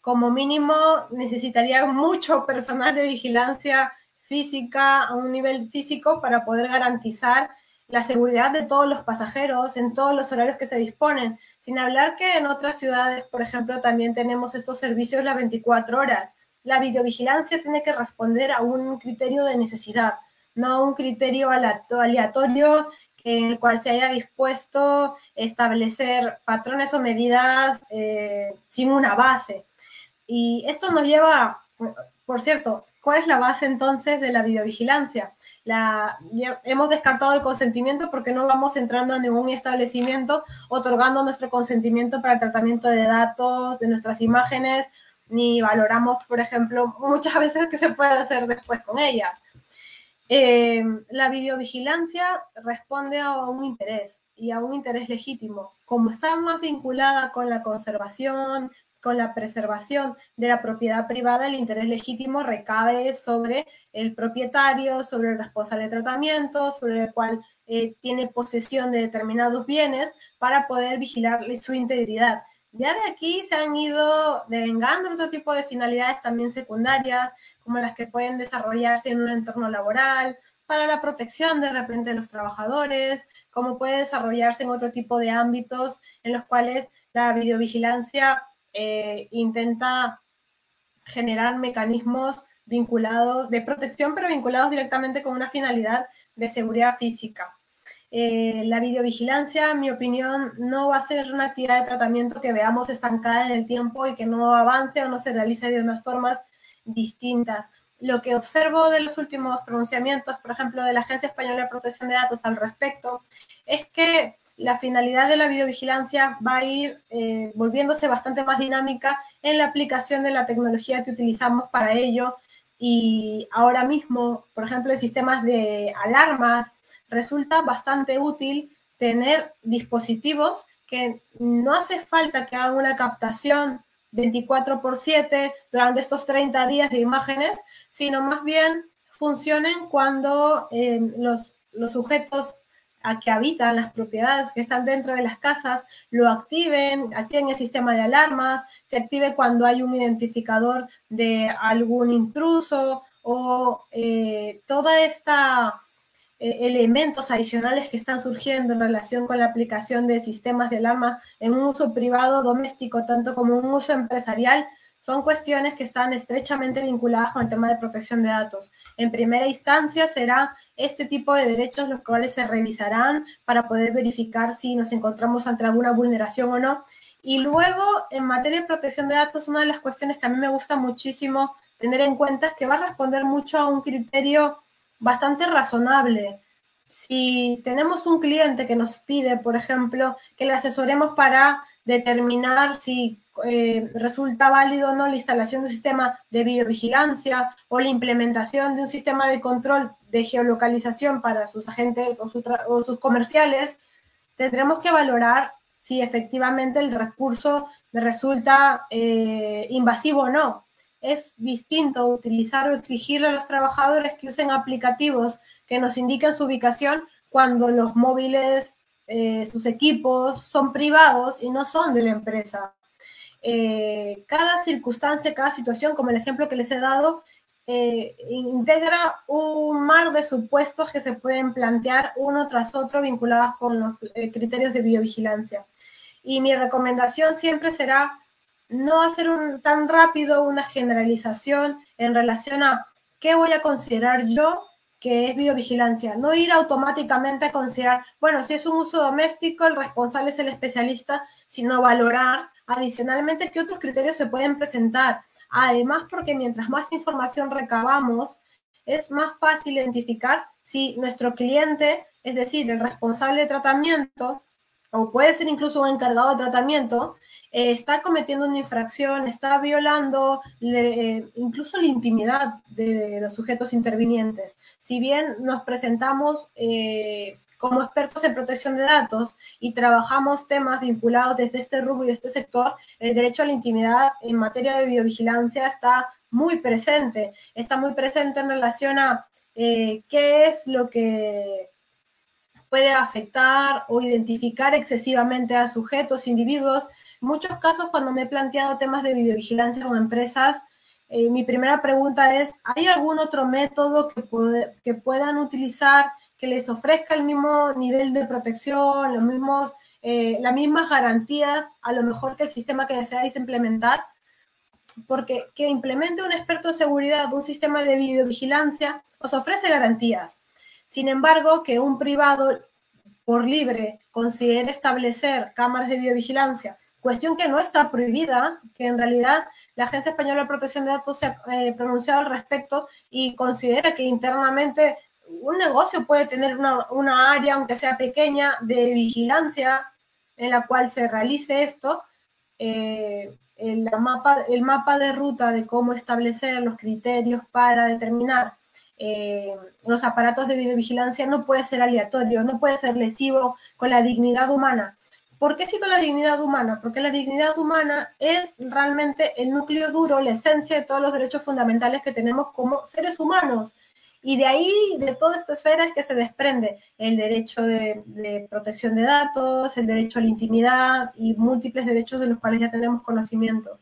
como mínimo necesitaría mucho personal de vigilancia física a un nivel físico para poder garantizar la seguridad de todos los pasajeros en todos los horarios que se disponen. Sin hablar que en otras ciudades, por ejemplo, también tenemos estos servicios las 24 horas. La videovigilancia tiene que responder a un criterio de necesidad, no a un criterio aleatorio en el cual se haya dispuesto establecer patrones o medidas eh, sin una base. Y esto nos lleva, por cierto, ¿Cuál es la base entonces de la videovigilancia? La, hemos descartado el consentimiento porque no vamos entrando en ningún establecimiento otorgando nuestro consentimiento para el tratamiento de datos, de nuestras imágenes, ni valoramos, por ejemplo, muchas <laughs> veces qué se puede hacer después con ellas. Eh, la videovigilancia responde a un interés y a un interés legítimo. Como está más vinculada con la conservación, con la preservación de la propiedad privada, el interés legítimo recae sobre el propietario, sobre el responsable de tratamiento, sobre el cual eh, tiene posesión de determinados bienes para poder vigilar su integridad. Ya de aquí se han ido devengando otro tipo de finalidades también secundarias, como las que pueden desarrollarse en un entorno laboral, para la protección de repente de los trabajadores, como puede desarrollarse en otro tipo de ámbitos en los cuales la videovigilancia eh, intenta generar mecanismos vinculados de protección, pero vinculados directamente con una finalidad de seguridad física. Eh, la videovigilancia, en mi opinión, no va a ser una actividad de tratamiento que veamos estancada en el tiempo y que no avance o no se realice de unas formas distintas. Lo que observo de los últimos pronunciamientos, por ejemplo, de la Agencia Española de Protección de Datos al respecto, es que la finalidad de la videovigilancia va a ir eh, volviéndose bastante más dinámica en la aplicación de la tecnología que utilizamos para ello. Y ahora mismo, por ejemplo, en sistemas de alarmas, resulta bastante útil tener dispositivos que no hace falta que hagan una captación 24 por 7 durante estos 30 días de imágenes, sino más bien funcionen cuando eh, los, los sujetos a que habitan las propiedades que están dentro de las casas, lo activen, activen el sistema de alarmas, se active cuando hay un identificador de algún intruso o eh, toda esta elementos adicionales que están surgiendo en relación con la aplicación de sistemas de alarma en un uso privado doméstico, tanto como un uso empresarial, son cuestiones que están estrechamente vinculadas con el tema de protección de datos. En primera instancia será este tipo de derechos los cuales se revisarán para poder verificar si nos encontramos ante alguna vulneración o no. Y luego, en materia de protección de datos, una de las cuestiones que a mí me gusta muchísimo tener en cuenta es que va a responder mucho a un criterio bastante razonable. Si tenemos un cliente que nos pide, por ejemplo, que le asesoremos para determinar si eh, resulta válido o no la instalación de un sistema de videovigilancia o la implementación de un sistema de control de geolocalización para sus agentes o, sus comerciales, tendremos que valorar si efectivamente el recurso resulta eh, invasivo o no. Es distinto utilizar o exigirle a los trabajadores que usen aplicativos que nos indiquen su ubicación cuando los móviles, eh, sus equipos son privados y no son de la empresa. Eh, cada circunstancia, cada situación, como el ejemplo que les he dado, eh, integra un mar de supuestos que se pueden plantear uno tras otro vinculados con los criterios de biovigilancia. Y mi recomendación siempre será no hacer un, tan rápido una generalización en relación a qué voy a considerar yo que es biovigilancia. No ir automáticamente a considerar, bueno, si es un uso doméstico, el responsable es el especialista, sino valorar Adicionalmente, ¿qué otros criterios se pueden presentar? Además, porque mientras más información recabamos, es más fácil identificar si nuestro cliente, es decir, el responsable de tratamiento, o puede ser incluso un encargado de tratamiento, está cometiendo una infracción, está violando eh, incluso la intimidad de los sujetos intervinientes. Si bien nos presentamos eh, como expertos en protección de datos y trabajamos temas vinculados desde este rubro y este sector, el derecho a la intimidad en materia de biovigilancia está muy presente, está muy presente en relación a eh, qué es lo que puede afectar o identificar excesivamente a sujetos, individuos. En muchos casos, cuando me he planteado temas de videovigilancia con empresas, eh, mi primera pregunta es, ¿hay algún otro método que, puedan utilizar que les ofrezca el mismo nivel de protección, los mismos, eh, las mismas garantías, a lo mejor que el sistema que deseáis implementar, porque que implemente un experto de seguridad un sistema de videovigilancia os ofrece garantías. Sin embargo, que un privado por libre considere establecer cámaras de videovigilancia, cuestión que no está prohibida, que en realidad la Agencia Española de Protección de Datos se ha eh, pronunciado al respecto y considera que internamente un negocio puede tener una, área, aunque sea pequeña, de vigilancia en la cual se realice esto. Eh, el, mapa, el mapa de ruta de cómo establecer los criterios para determinar eh, los aparatos de videovigilancia no puede ser aleatorio, no puede ser lesivo con la dignidad humana. ¿Por qué con la dignidad humana? Porque la dignidad humana es realmente el núcleo duro, la esencia de todos los derechos fundamentales que tenemos como seres humanos. Y de ahí, de toda esta esfera es que se desprende el derecho de, protección de datos, el derecho a la intimidad y múltiples derechos de los cuales ya tenemos conocimiento.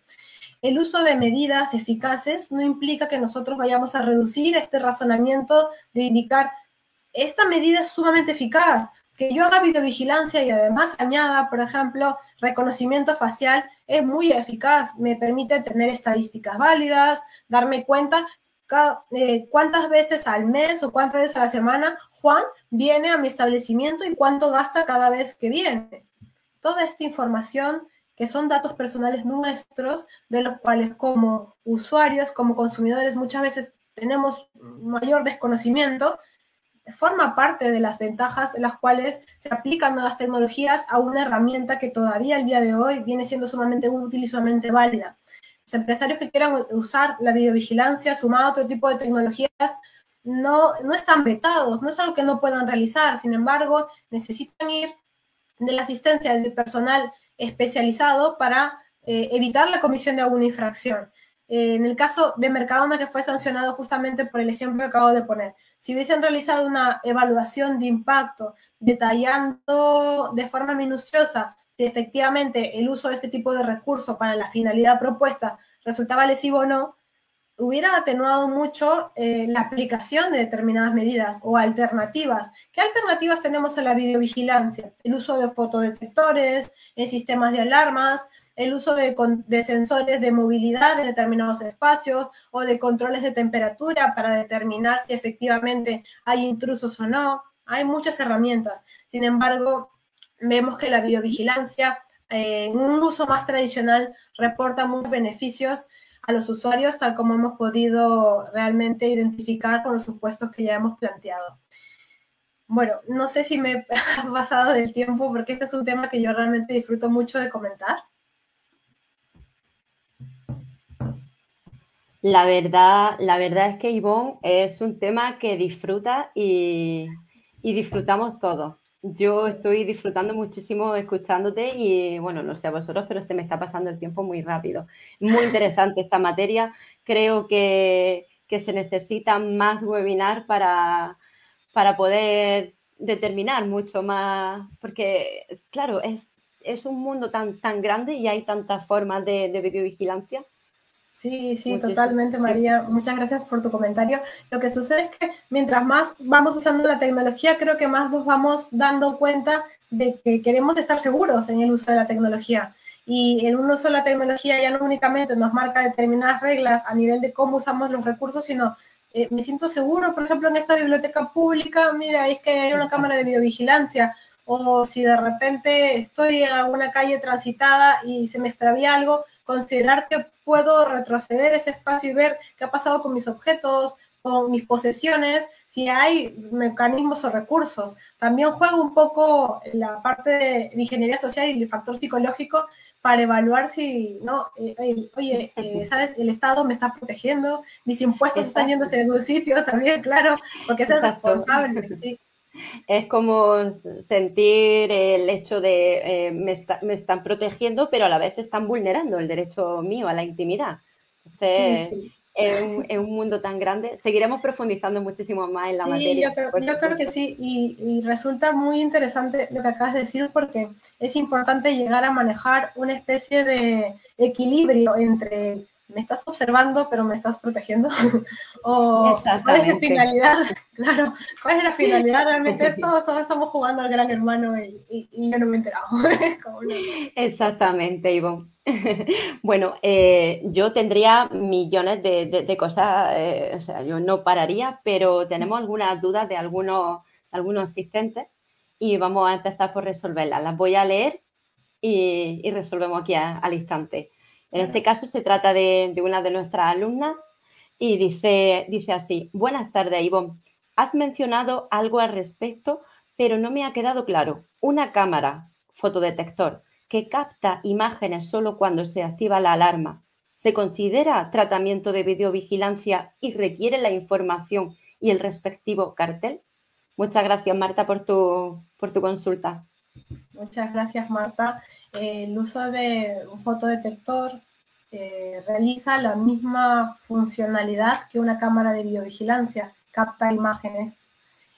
El uso de medidas eficaces no implica que nosotros vayamos a reducir este razonamiento de indicar esta medida es sumamente eficaz, que yo haga videovigilancia y además añada, por ejemplo, reconocimiento facial, es muy eficaz, me permite tener estadísticas válidas, darme cuenta eh, cuántas veces al mes o cuántas veces a la semana Juan viene a mi establecimiento y cuánto gasta cada vez que viene. Toda esta información que son datos personales nuestros, de los cuales como usuarios, como consumidores, muchas veces tenemos mayor desconocimiento, forma parte de las ventajas en las cuales se aplican nuevas tecnologías a una herramienta que todavía al día de hoy viene siendo sumamente útil y sumamente válida. Los empresarios que quieran usar la videovigilancia sumado a otro tipo de tecnologías no, no están vetados, no es algo que no puedan realizar, sin embargo, necesitan ir de la asistencia del personal especializado para eh, evitar la comisión de alguna infracción. eh, en el caso de Mercadona, que fue sancionado justamente por el ejemplo que acabo de poner, si hubiesen realizado una evaluación de impacto detallando de forma minuciosa si efectivamente el uso de este tipo de recursos para la finalidad propuesta resultaba lesivo o no, hubiera atenuado mucho eh, la aplicación de determinadas medidas o alternativas. ¿Qué alternativas tenemos en la videovigilancia? El uso de fotodetectores, en sistemas de alarmas, el uso de, sensores de movilidad en determinados espacios o de controles de temperatura para determinar si efectivamente hay intrusos o no. Hay muchas herramientas. Sin embargo, vemos que la videovigilancia eh, en un uso más tradicional reporta muchos beneficios a los usuarios, tal como hemos podido realmente identificar con los supuestos que ya hemos planteado. Bueno, no sé si me <laughs> he pasado del tiempo porque este es un tema que yo realmente disfruto mucho de comentar. La verdad, la verdad es que Ivonne es un tema que disfruta y, disfrutamos todos. Yo estoy disfrutando muchísimo escuchándote y bueno, no sé a vosotros, pero se me está pasando el tiempo muy rápido. Muy interesante esta materia. Creo que, se necesitan más webinars para, para poder determinar mucho más, porque claro, es, es un mundo tan, tan grande y hay tantas formas de, de videovigilancia Sí, sí, totalmente, María. Muchas gracias por tu comentario. Lo que sucede es que mientras más vamos usando la tecnología, creo que más nos vamos dando cuenta de que queremos estar seguros en el uso de la tecnología. Y el uso de la tecnología ya no únicamente nos marca determinadas reglas a nivel de cómo usamos los recursos, sino eh, me siento seguro, por ejemplo, en esta biblioteca pública, mira, es que hay una cámara de videovigilancia, o si de repente estoy en alguna calle transitada y se me extravía algo, considerar que puedo retroceder ese espacio y ver qué ha pasado con mis objetos, con mis posesiones, si hay mecanismos o recursos. También juego un poco la parte de ingeniería social y el factor psicológico para evaluar si, no, eh, oye, eh, ¿sabes? El Estado me está protegiendo, mis impuestos están yendo hacia algún sitio también, claro, porque es el responsable, sí. Es como sentir el hecho de eh, me, están protegiendo, pero a la vez están vulnerando el derecho mío a la intimidad. Entonces, En, un, mundo tan grande, seguiremos profundizando muchísimo más en la materia. Yo creo, yo creo que sí, y, y, resulta muy interesante lo que acabas de decir, porque es importante llegar a manejar una especie de equilibrio entre me estás observando, pero me estás protegiendo. <laughs> o cuál es la finalidad, <laughs> claro, cuál es la finalidad realmente. <laughs> Todos, todos estamos jugando al gran hermano y, yo no me he enterado. Exactamente, Ivonne. bueno, eh, yo tendría millones de, cosas, eh, o sea, yo no pararía, pero tenemos algunas dudas de algunos, algunos asistentes y vamos a empezar por resolverlas. Las voy a leer y, resolvemos aquí al instante. En este caso se trata de, una de nuestras alumnas y dice, dice así, buenas tardes, Ivonne. Has mencionado algo al respecto, pero no me ha quedado claro. Una cámara fotodetector que capta imágenes solo cuando se activa la alarma, ¿se considera tratamiento de videovigilancia y requiere la información y el respectivo cartel? Muchas gracias, Marta, por tu, por tu consulta. Muchas gracias, Marta. el uso de un fotodetector eh, realiza la misma funcionalidad que una cámara de videovigilancia, capta imágenes,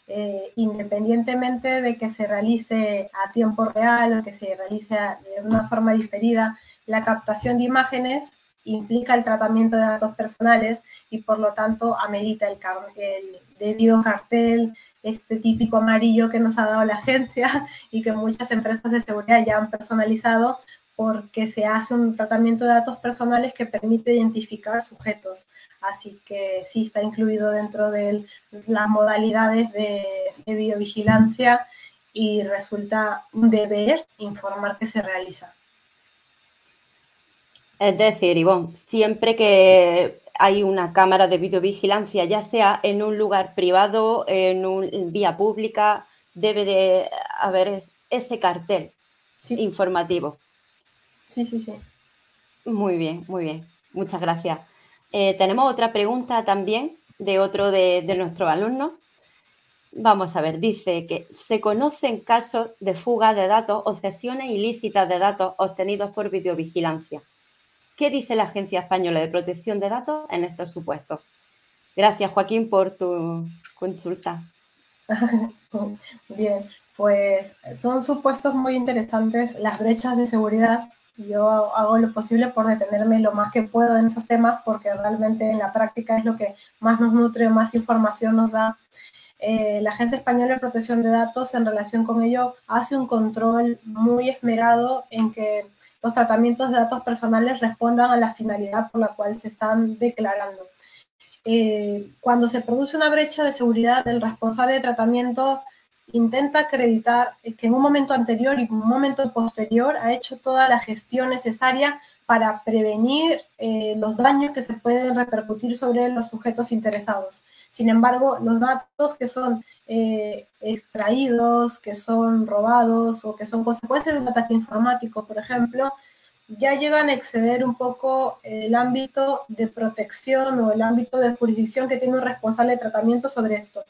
eh, independientemente de que se realice a tiempo real o que se realice de una forma diferida. La captación de imágenes implica el tratamiento de datos personales y por lo tanto amerita el, el debido cartel, este típico amarillo que nos ha dado la <laughs> agencia y que muchas empresas de seguridad ya han personalizado porque se hace un tratamiento de datos personales que permite identificar sujetos. Así que sí está incluido dentro de las modalidades de, de y resulta un deber informar que se realiza. Es decir, Ivonne, siempre que hay una cámara de videovigilancia, ya sea en un lugar privado, en una vía pública, debe de haber ese cartel informativo. Sí, sí, sí. Muy bien, muy bien. Muchas gracias. Eh, tenemos otra pregunta también de otro de, de nuestros alumnos. Vamos a ver, dice que se conocen casos de fuga de datos o cesiones ilícitas de datos obtenidos por videovigilancia ¿Qué dice la Agencia Española de Protección de Datos en estos supuestos? Gracias, Joaquín, por tu consulta. <laughs> Bien, pues son supuestos muy interesantes las brechas de seguridad. Yo hago lo posible por detenerme lo más que puedo en esos temas porque realmente en la práctica es lo que más nos nutre, más información nos da. Eh, la Agencia Española de Protección de Datos en relación con ello hace un control muy esmerado en que los tratamientos de datos personales respondan a la finalidad por la cual se están declarando. Eh, cuando se produce una brecha de seguridad, el responsable de tratamiento intenta acreditar que en un momento anterior y en un momento posterior ha hecho toda la gestión necesaria para prevenir eh, los daños que se pueden repercutir sobre los sujetos interesados. Sin embargo, los datos que son eh, extraídos, que son robados o que son consecuencias de un ataque informático, por ejemplo, ya llegan a exceder un poco el ámbito de protección o el ámbito de jurisdicción que tiene un responsable de tratamiento sobre esto.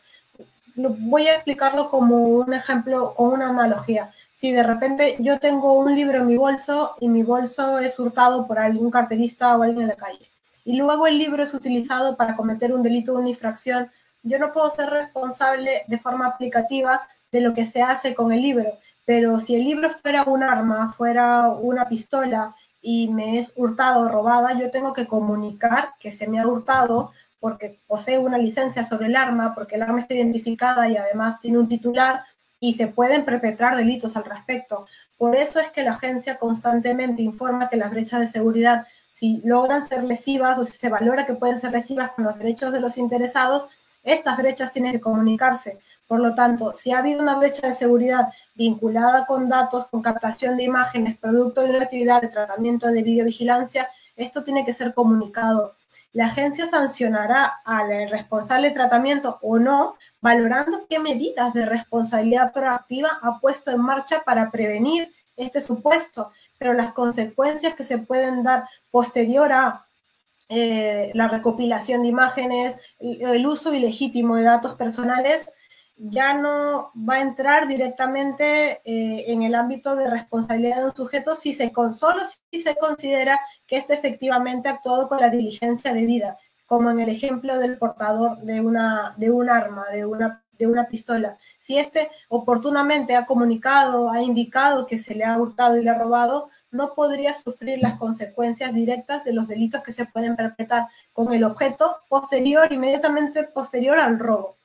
Voy a explicarlo como un ejemplo o una analogía. Si de repente yo tengo un libro en mi bolso y mi bolso es hurtado por algún carterista o alguien en la calle, y luego el libro es utilizado para cometer un delito o una infracción, yo no puedo ser responsable de forma aplicativa de lo que se hace con el libro pero si el libro fuera un arma, fuera una pistola y me es hurtado o robada, yo tengo que comunicar que se me ha hurtado porque posee una licencia sobre el arma, porque el arma está identificada y además tiene un titular y se pueden perpetrar delitos al respecto. Por eso es que la agencia constantemente informa que las brechas de seguridad, si logran ser lesivas o si se valora que pueden ser lesivas con los derechos de los interesados, estas brechas tienen que comunicarse. Por lo tanto, si ha habido una brecha de seguridad vinculada con datos, con captación de imágenes, producto de una actividad de tratamiento de videovigilancia, esto tiene que ser comunicado. La agencia sancionará al responsable de tratamiento o no, valorando qué medidas de responsabilidad proactiva ha puesto en marcha para prevenir este supuesto, pero las consecuencias que se pueden dar posterior a eh, la recopilación de imágenes, el uso ilegítimo de datos personales, ya no va a entrar directamente eh, en el ámbito de responsabilidad de un sujeto si se, solo si se considera que éste efectivamente ha actuado con la diligencia debida, como en el ejemplo del portador de, una, de un arma, de una, de una pistola. Si éste oportunamente ha comunicado, ha indicado que se le ha hurtado y le ha robado, no podría sufrir las consecuencias directas de los delitos que se pueden perpetrar con el objeto posterior, inmediatamente posterior al robo.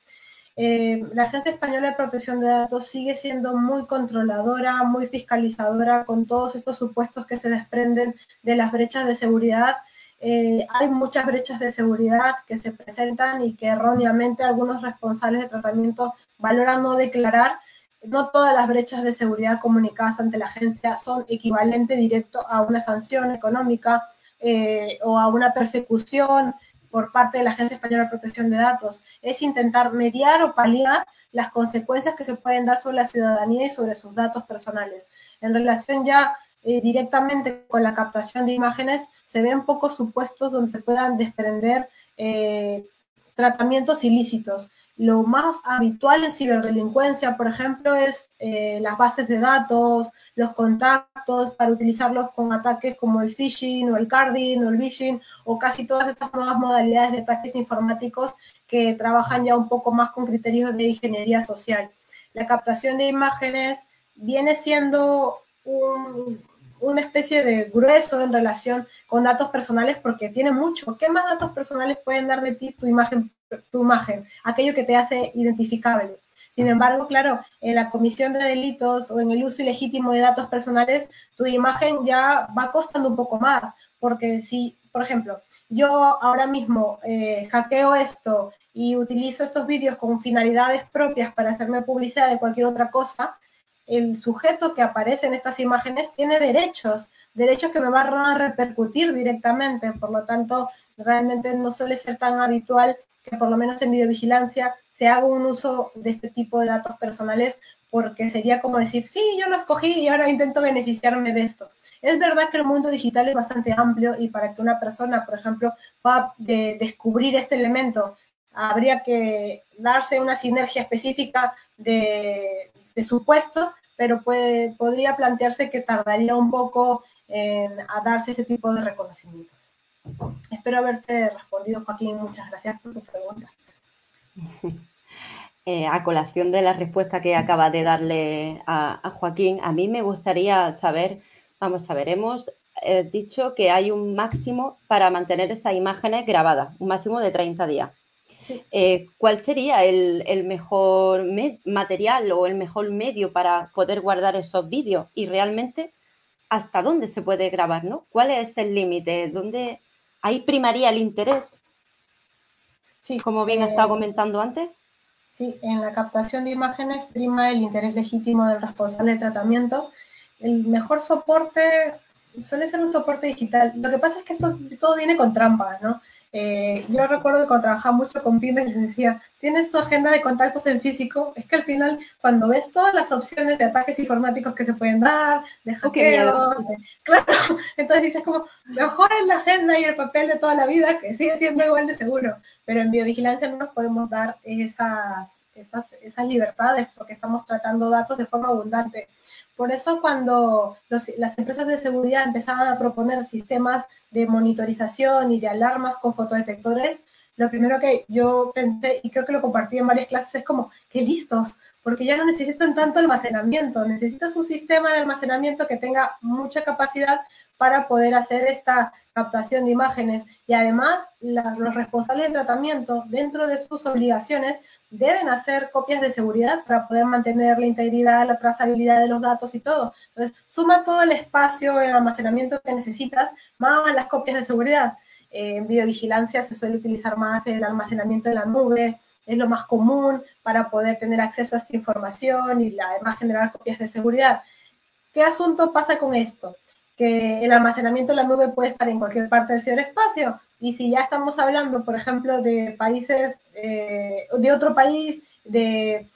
Eh, la Agencia Española de Protección de Datos sigue siendo muy controladora, muy fiscalizadora con todos estos supuestos que se desprenden de las brechas de seguridad. Eh, hay muchas brechas de seguridad que se presentan y que erróneamente algunos responsables de tratamiento valoran no declarar. No todas las brechas de seguridad comunicadas ante la agencia son equivalente directo a una sanción económica eh, o a una persecución por parte de la Agencia Española de Protección de Datos, es intentar mediar o paliar las consecuencias que se pueden dar sobre la ciudadanía y sobre sus datos personales. En relación ya eh, directamente con la captación de imágenes, se ven pocos supuestos donde se puedan desprender eh, tratamientos ilícitos. Lo más habitual en ciberdelincuencia, por ejemplo, es eh, las bases de datos, los contactos para utilizarlos con ataques como el phishing o el carding o el phishing o casi todas estas nuevas modalidades de ataques informáticos que trabajan ya un poco más con criterios de ingeniería social. La captación de imágenes viene siendo una especie de grueso en relación con datos personales porque tiene mucho. ¿Qué más datos personales pueden dar de ti tu imagen tu imagen, aquello que te hace identificable. Sin embargo, claro, en la comisión de delitos o en el uso ilegítimo de datos personales, tu imagen ya va costando un poco más, porque si, por ejemplo, yo ahora mismo eh, hackeo esto y utilizo estos vídeos con finalidades propias para hacerme publicidad de cualquier otra cosa, el sujeto que aparece en estas imágenes tiene derechos, derechos que me van a repercutir directamente, por lo tanto, realmente no suele ser tan habitual que por lo menos en videovigilancia se haga un uso de este tipo de datos personales porque sería como decir, sí, yo los cogí y ahora intento beneficiarme de esto. Es verdad que el mundo digital es bastante amplio y para que una persona, por ejemplo, pueda descubrir este elemento, habría que darse una sinergia específica de, supuestos, pero puede, podría plantearse que tardaría un poco a darse ese tipo de reconocimientos. Espero haberte respondido, Joaquín. Muchas gracias por tu pregunta. <laughs> Eh, a colación de la respuesta que acaba de darle a, Joaquín, a mí me gustaría saber, vamos a ver, hemos eh, dicho que hay un máximo para mantener esas imágenes grabadas, un máximo de 30 días. Eh, ¿Cuál sería el, mejor material o el mejor medio para poder guardar esos vídeos? Y realmente, ¿hasta dónde se puede grabar? ¿no? ¿Cuál es el límite? ¿Dónde ahí primaría el interés? Sí, como bien eh, estaba comentando antes. Sí, en la captación de imágenes prima el interés legítimo del responsable de tratamiento. El mejor soporte suele ser un soporte digital. Lo que pasa es que esto todo viene con trampas, ¿no? Eh, yo recuerdo que cuando trabajaba mucho con pymes les decía, tienes tu agenda de contactos en físico, es que al final cuando ves todas las opciones de ataques informáticos que se pueden dar, de hackeos, claro, <laughs> entonces dices como, mejor es la agenda y el papel de toda la vida, que sigue siendo igual de seguro, pero en biovigilancia no nos podemos dar esas, esas, esas libertades porque estamos tratando datos de forma abundante. Por eso cuando las empresas de seguridad empezaban a proponer sistemas de monitorización y de alarmas con fotodetectores, lo primero que yo pensé, y creo que lo compartí en varias clases, es como, qué listos, porque ya no necesitan tanto almacenamiento, necesitas un sistema de almacenamiento que tenga mucha capacidad para poder hacer esta captación de imágenes. Y además, los responsables de tratamiento, dentro de sus obligaciones, deben hacer copias de seguridad para poder mantener la integridad, la trazabilidad de los datos y todo. Entonces, suma todo el espacio, el almacenamiento que necesitas, más las copias de seguridad. en biovigilancia se suele utilizar más el almacenamiento en la nube, es lo más común para poder tener acceso a esta información y además generar copias de seguridad. ¿Qué asunto pasa con esto? Que el almacenamiento en la nube puede estar en cualquier parte del ciberespacio. Y si ya estamos hablando, por ejemplo, de países, eh, de otro país, de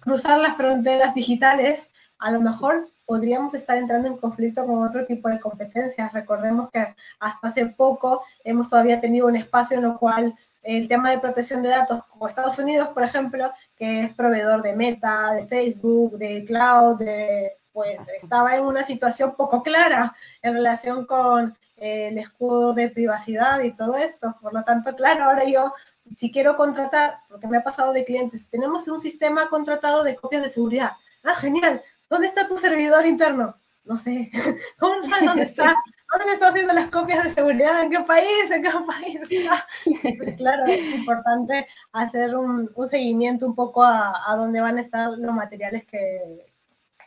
cruzar las fronteras digitales, a lo mejor podríamos estar entrando en conflicto con otro tipo de competencias. Recordemos que hasta hace poco hemos todavía tenido un espacio en el cual el tema de protección de datos, como Estados Unidos, por ejemplo, que es proveedor de Meta, de Facebook, de Cloud, de pues estaba en una situación poco clara en relación con eh, el escudo de privacidad y todo esto. Por lo tanto, claro, ahora yo, si quiero contratar, porque me ha pasado de clientes, tenemos un sistema contratado de copias de seguridad. Ah, genial. ¿Dónde está tu servidor interno? No sé. <laughs> ¿Cómo sabes dónde <laughs> está? ¿Dónde está haciendo las copias de seguridad? ¿En qué país? ¿En qué país? Pues claro, es importante hacer un, seguimiento un poco a, a dónde van a estar los materiales que,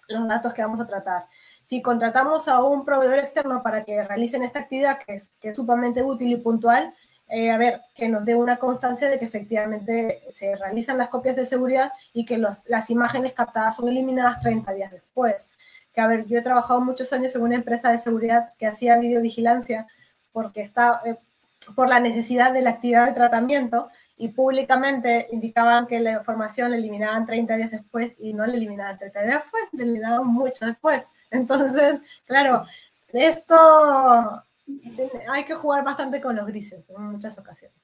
los datos que vamos a tratar. Si contratamos a un proveedor externo para que realicen esta actividad, que es, que es sumamente útil y puntual, eh, a ver, que nos dé una constancia de que efectivamente se realizan las copias de seguridad y que las imágenes captadas son eliminadas 30 días después. Que, a ver, yo he trabajado muchos años en una empresa de seguridad que hacía videovigilancia porque está, eh, por la necesidad de la actividad de tratamiento y públicamente indicaban que la información la eliminaban 30 días después y no la eliminaban 30 días después, la eliminaban mucho después. Entonces, claro, esto hay que jugar bastante con los grises en muchas ocasiones.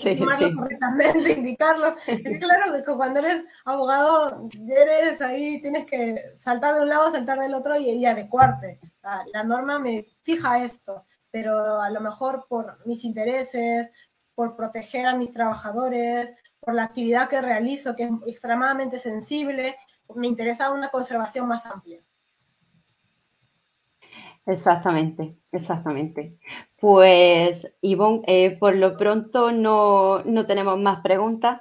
Sí, correctamente, <laughs> indicarlo. Es claro que cuando eres abogado, eres ahí, tienes que saltar de un lado, saltar del otro y, y adecuarte. la norma me fija esto, pero a lo mejor por mis intereses, por proteger a mis trabajadores, por la actividad que realizo, que es extremadamente sensible, me interesa una conservación más amplia. Exactamente, exactamente. Pues, Ivonne, eh, por lo pronto no, tenemos más preguntas.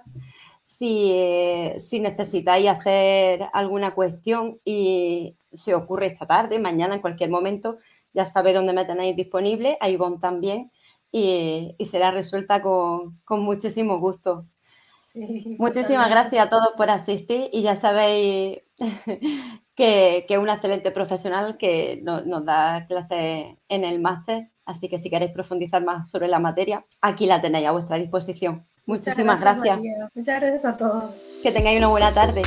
Si, eh, si, necesitáis hacer alguna cuestión y se ocurre esta tarde, mañana, en cualquier momento, ya sabéis dónde me tenéis disponible, a Ivonne también y, será resuelta con, muchísimo gusto. Muchísimas gracias a todos por asistir y ya sabéis <laughs> que, es una excelente profesional que nos da clases en el máster, así que si queréis profundizar más sobre la materia, aquí la tenéis a vuestra disposición. Muchísimas gracias. Muchas gracias a todos. Que tengáis una buena tarde.